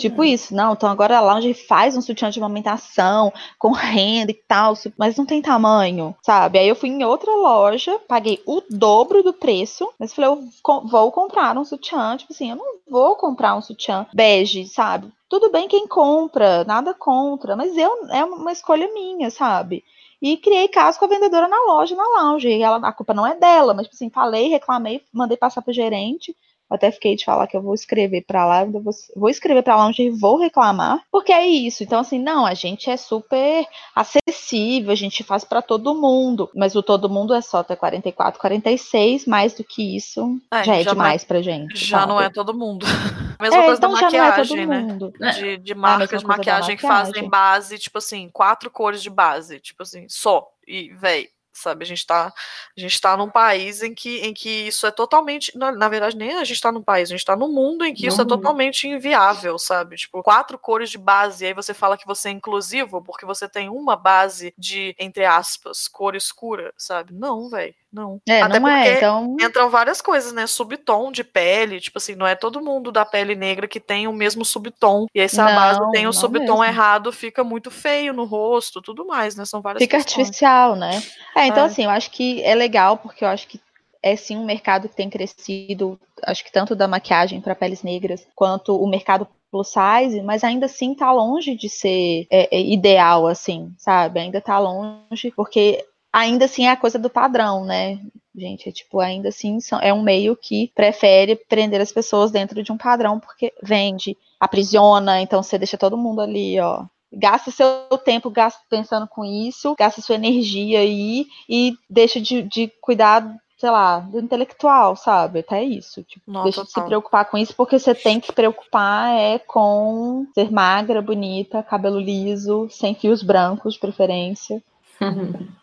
Tipo isso, não, então agora a Lounge faz um sutiã de amamentação com renda e tal, mas não tem tamanho, sabe? Aí eu fui em outra loja, paguei o dobro do preço, mas falei, eu vou comprar um sutiã, tipo assim, eu não vou comprar um sutiã bege, sabe? Tudo bem quem compra, nada contra, mas eu é uma escolha minha, sabe? E criei caso com a vendedora na loja, na lounge. E ela, a culpa não é dela, mas tipo assim, falei, reclamei, mandei passar pro gerente. Até fiquei de falar que eu vou escrever pra lá, eu vou, vou escrever pra lounge e vou reclamar, porque é isso. Então, assim, não, a gente é super acessível, a gente faz pra todo mundo, mas o todo mundo é só até 44, 46, mais do que isso É, já é já não é- demais pra gente. Já não sabe? é todo mundo. Mesma É, coisa então da não é maquiagem, né? De, de marcas de da maquiagem que fazem maquiagem. base, tipo assim, quatro cores de base, tipo assim, só. E, véi, sabe, a gente tá, a gente tá num país em que, em que isso é totalmente, na, verdade, nem a gente tá num país, a gente tá num mundo em que isso é totalmente inviável, sabe? Tipo, quatro cores de base, e aí você fala que você é inclusivo porque você tem uma base de, entre aspas, cor escura, sabe? Não, véi. Não. É, Até não é, porque então. entram várias coisas, né? Subtom de pele, tipo assim, não é todo mundo da pele negra que tem o mesmo subtom. E aí se a Não, base tem o subtom mesmo. errado, fica muito feio no rosto, tudo mais, né? São várias Fica questões. artificial, né? É, então É. assim, eu acho que é legal, porque eu acho que é sim um mercado que tem crescido, acho que tanto da maquiagem para peles negras, quanto o mercado plus size, mas ainda assim tá longe de ser é, é, ideal, assim, sabe? Ainda tá longe, porque ainda assim é a coisa do padrão, né? Gente, é tipo, ainda assim é um meio que prefere prender as pessoas dentro de um padrão, porque vende, aprisiona, então você deixa todo mundo ali, ó, gasta seu tempo gasta pensando com isso, gasta sua energia aí e deixa de, de cuidar, sei lá, do intelectual, sabe? Até isso. Tipo, Não, deixa de se preocupar com isso, porque você tem que se preocupar é com ser magra, bonita, cabelo liso, sem fios brancos, de preferência.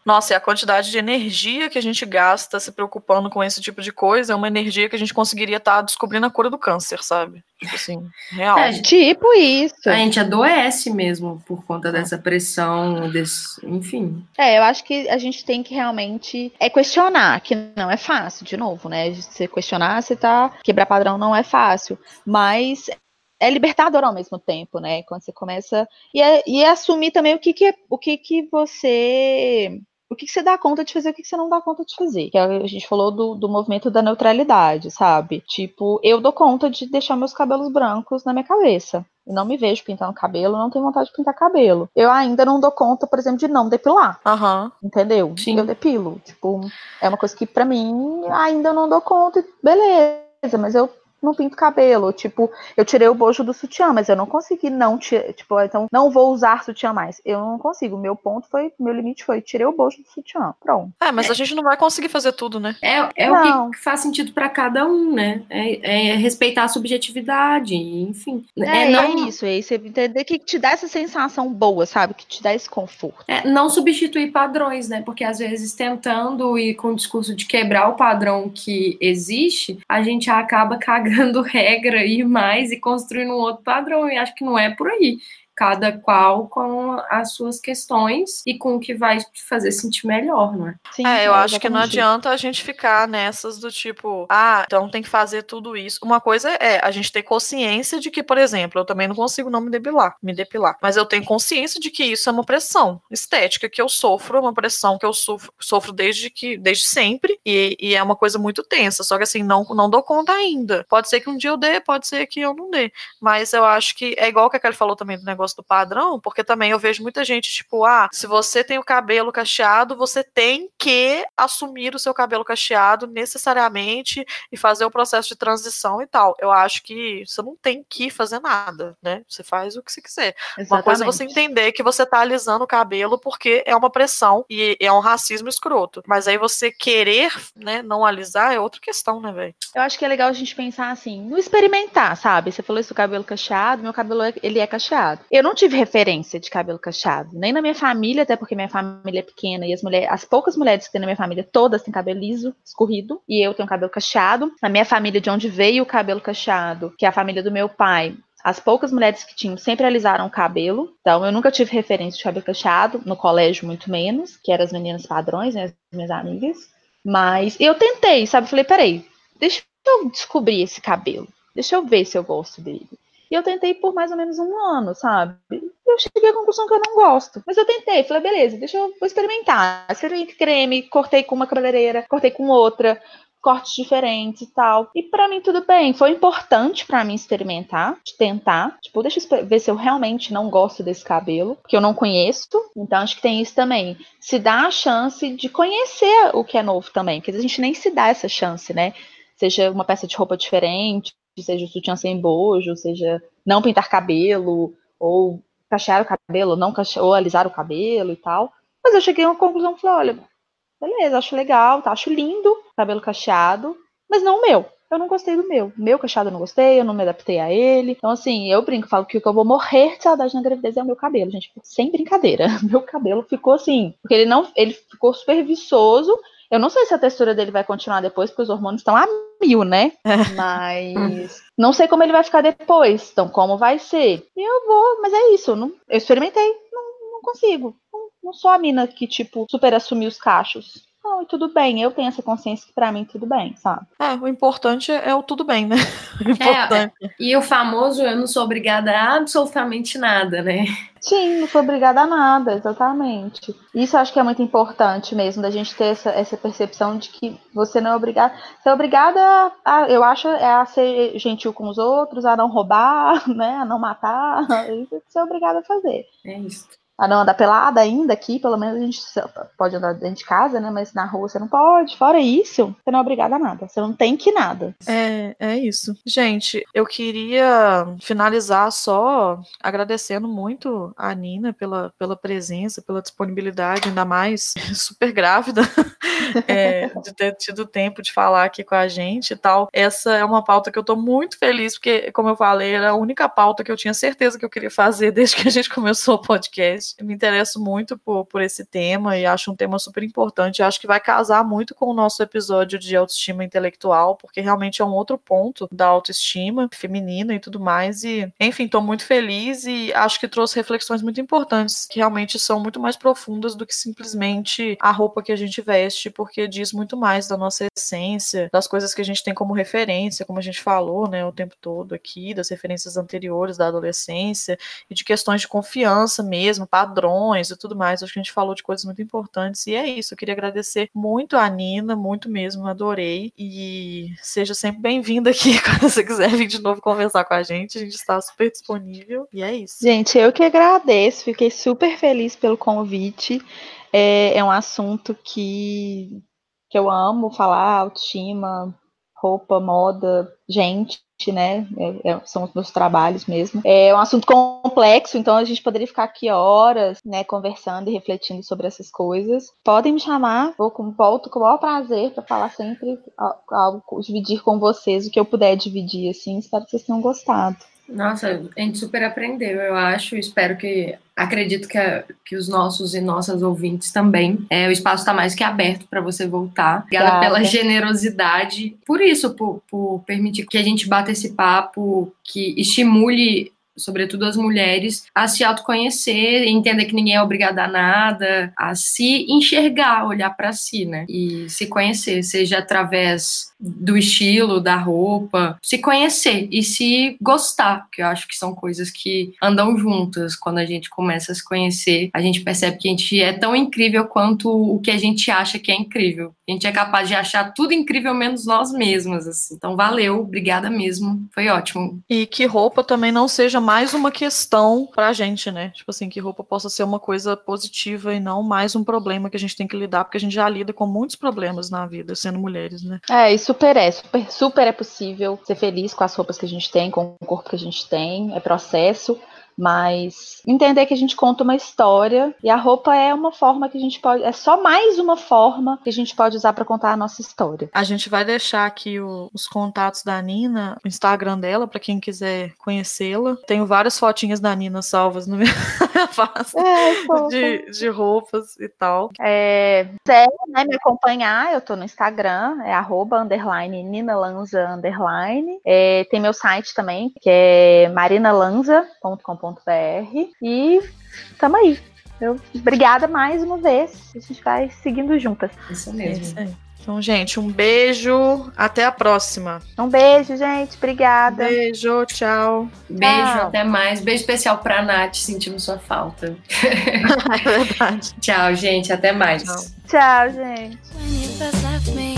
Nossa, e a quantidade de energia que a gente gasta se preocupando com esse tipo de coisa é uma energia que a gente conseguiria estar descobrindo a cura do câncer, sabe? Tipo assim, real. É, Tipo isso. A gente adoece mesmo por conta dessa pressão, desse, enfim. É, eu acho que a gente tem que realmente é questionar, que não é fácil, de novo, né? Você questionar, você tá. Quebrar padrão não é fácil, mas é libertador ao mesmo tempo, né? Quando você começa. E, é, e é assumir também o que, que, é- o que, que você. O que, que você dá conta de fazer, o que, que você não dá conta de fazer. Que é a gente falou do, do movimento da neutralidade, sabe? Tipo, eu dou conta de deixar meus cabelos brancos na minha cabeça. Eu não me vejo pintando cabelo, não tenho vontade de pintar cabelo. Eu ainda não dou conta, por exemplo, de não depilar. Aham. Entendeu? Sim. Eu depilo. Tipo, é uma coisa que pra mim ainda não dou conta. Beleza, mas eu não pinto cabelo. Tipo, eu tirei o bojo do sutiã, mas eu não consegui não tirar. Tipo, então não vou usar sutiã mais. Eu não consigo. Meu ponto foi, meu limite foi, tirei o bojo do sutiã. Pronto. É, mas a gente não vai conseguir fazer tudo, né? É, é Não. o que faz sentido para cada um, né? É, é respeitar a subjetividade, enfim. É, É, não, é isso. É isso. Entender que te dá essa sensação boa, sabe? Que te dá esse conforto. é não substituir padrões, né? Porque às vezes tentando ir com o discurso de quebrar o padrão que existe, a gente acaba cagando regra e mais e construindo um outro padrão. E acho que não é por aí. Cada qual com as suas questões e com o que vai te fazer sentir melhor, não é? Sim, É, eu acho que não adianta a gente ficar nessas do tipo, ah, então tem que fazer tudo isso. Uma coisa é a gente ter consciência de que, por exemplo, eu também não consigo não me depilar, me depilar, mas eu tenho consciência de que isso é uma pressão estética que eu sofro, é uma pressão que eu sofro, sofro desde que desde sempre e, e é uma coisa muito tensa. Só que assim não não dou conta ainda. Pode ser que um dia eu dê, pode ser que eu não dê, mas eu acho que é igual que a Kelly falou também do negócio do padrão, porque também eu vejo muita gente tipo, ah, se você tem o cabelo cacheado, você tem que assumir o seu cabelo cacheado necessariamente e fazer o processo de transição e tal. Eu acho que você não tem que fazer nada, né? Você faz o que você quiser. Uma coisa é você Exatamente. entender que você tá alisando o cabelo porque é uma pressão e é um racismo escroto. Mas aí você querer, né, não alisar é outra questão, né, velho? Eu acho que é legal a gente pensar assim, no experimentar, sabe? Você falou isso do cabelo cacheado, meu cabelo é- ele é cacheado. Eu não tive referência de cabelo cacheado, nem na minha família, até porque minha família é pequena e as mulheres, as poucas mulheres que tem na minha família, todas têm cabelo liso, escorrido, e eu tenho cabelo cacheado. Na minha família, de onde veio o cabelo cacheado, que é a família do meu pai, as poucas mulheres que tinham sempre alisaram o cabelo. Então, eu nunca tive referência de cabelo cacheado, no colégio muito menos, que eram as meninas padrões, né, as minhas amigas. Mas eu tentei, sabe? Falei, peraí, deixa eu descobrir esse cabelo. Deixa eu ver se eu gosto dele. E eu tentei por mais ou menos um ano, sabe? Eu cheguei à conclusão que eu não gosto. Mas eu tentei, falei, beleza, deixa eu vou experimentar. Experimentei creme, cortei com uma cabeleireira, cortei com outra, cortes diferentes e tal. E pra mim tudo bem. Foi importante pra mim experimentar, tentar. Tipo, deixa eu ver se eu realmente não gosto desse cabelo, que eu não conheço. Então acho que tem isso também. Se dá a chance de conhecer o que é novo também, porque a gente nem se dá essa chance, né? Seja uma peça de roupa diferente, seja o sutiã sem bojo, seja não pintar cabelo, ou cachear o cabelo, não ou alisar o cabelo e tal. Mas eu cheguei a uma conclusão falei, olha, beleza, acho legal, tá, acho lindo cabelo cacheado, mas não o meu. Eu não gostei do meu. Meu cacheado eu não gostei, eu não me adaptei a ele. Então, assim, eu brinco, falo que o que eu vou morrer de saudade na gravidez é o meu cabelo, gente. Sem brincadeira. Meu cabelo ficou assim. Porque ele não. Ele ficou super viçoso. Eu não sei se a textura dele vai continuar depois, porque os hormônios estão a mil, né? Mas não sei como ele vai ficar depois. Então, como vai ser? Eu vou, mas é isso. eu Não, eu experimentei, não, não consigo. Não, não sou a mina que, tipo, super assumiu os cachos. Não, e tudo bem, eu tenho essa consciência que pra mim tudo bem, sabe? É, o importante é o tudo bem, né? O É, importante. E o famoso eu não sou obrigada a absolutamente nada, né? Sim, não sou obrigada a nada, exatamente. Isso eu acho que é muito importante mesmo, da gente ter essa, essa percepção de que você não é obrigada. Você é obrigada, a, eu acho, é a ser gentil com os outros, a não roubar, né? A não matar. Isso é que você é obrigada a fazer. É isso. A não andar pelada ainda aqui, pelo menos a gente pode andar dentro de casa, né? Mas na rua você não pode. Fora isso, você não é obrigada a nada. Você não tem que nada. É, é isso. Gente, eu queria finalizar só agradecendo muito a Nina pela, pela presença, pela disponibilidade, ainda mais super grávida, é, de ter tido tempo de falar aqui com a gente e tal. Essa é uma pauta que eu tô muito feliz, porque, como eu falei, era a única pauta que eu tinha certeza que eu queria fazer desde que a gente começou o podcast. Me interesso muito por, por esse tema e acho um tema super importante. Acho que vai casar muito com o nosso episódio de autoestima intelectual, porque realmente é um outro ponto da autoestima feminina e tudo mais. E, enfim, estou muito feliz e acho que trouxe reflexões muito importantes, que realmente são muito mais profundas do que simplesmente a roupa que a gente veste, porque diz muito mais da nossa essência, das coisas que a gente tem como referência, como a gente falou, né, o tempo todo aqui, das referências anteriores da adolescência e de questões de confiança mesmo, padrões e tudo mais. Acho que a gente falou de coisas muito importantes e é isso. Eu queria agradecer muito a Nina, muito mesmo, adorei e seja sempre bem-vinda aqui quando você quiser vir de novo conversar com a gente. A gente está super disponível e é isso. Gente, eu que agradeço, fiquei super feliz pelo convite. É, é um assunto que, que eu amo falar, autoestima, roupa, moda, gente, né? É, é, são os meus trabalhos mesmo. É um assunto complexo, então a gente poderia ficar aqui horas, né, conversando e refletindo sobre essas coisas. Podem me chamar, vou com, volto com o maior prazer para falar sempre algo, dividir com vocês o que eu puder dividir, assim. Espero que vocês tenham gostado. Nossa, a gente super aprendeu, eu acho. Espero que. Acredito que, a, que os nossos e nossas ouvintes também. É, o espaço está mais que aberto para você voltar. Obrigada Obrigada. pela generosidade. Por isso, por, por permitir que a gente bata esse papo, que estimule sobretudo as mulheres, a se autoconhecer, entender que ninguém é obrigado a nada, a se enxergar, olhar para si, né? E se conhecer, seja através do estilo, da roupa, se conhecer e se gostar, que eu acho que são coisas que andam juntas. Quando a gente começa a se conhecer, a gente percebe que a gente é tão incrível quanto o que a gente acha que é incrível. A gente é capaz de achar tudo incrível menos nós mesmas, assim. Então, valeu, obrigada mesmo. Foi ótimo. E que roupa também não seja mais uma questão pra gente, né? Tipo assim, que roupa possa ser uma coisa positiva e não mais um problema que a gente tem que lidar, porque a gente já lida com muitos problemas na vida, sendo mulheres, né? É, e super é, super, super é possível ser feliz com as roupas que a gente tem, com o corpo que a gente tem, é processo. Mas entender que a gente conta uma história e a roupa é uma forma que a gente pode, é só mais uma forma que a gente pode usar para contar a nossa história. A gente vai deixar aqui o, os contatos da Nina, o Instagram dela, para quem quiser conhecê-la. Tenho várias fotinhas da Nina salvas no meu pasta É, de, de roupas e tal. É, quiser né, me acompanhar, eu tô no Instagram, é arroba, underline, ninalanza, underline. É, tem meu site também, que é marinalanza.com.br e tamo aí. Eu, obrigada mais uma vez. A gente vai seguindo juntas. Isso É mesmo. isso aí. Então, gente, um beijo. Até a próxima. Um beijo, gente. Obrigada. Beijo, tchau. Beijo, Tchau. até mais. Beijo especial pra Nath, sentimos sua falta. É verdade. Tchau, gente, até mais. Tchau. Tchau, gente.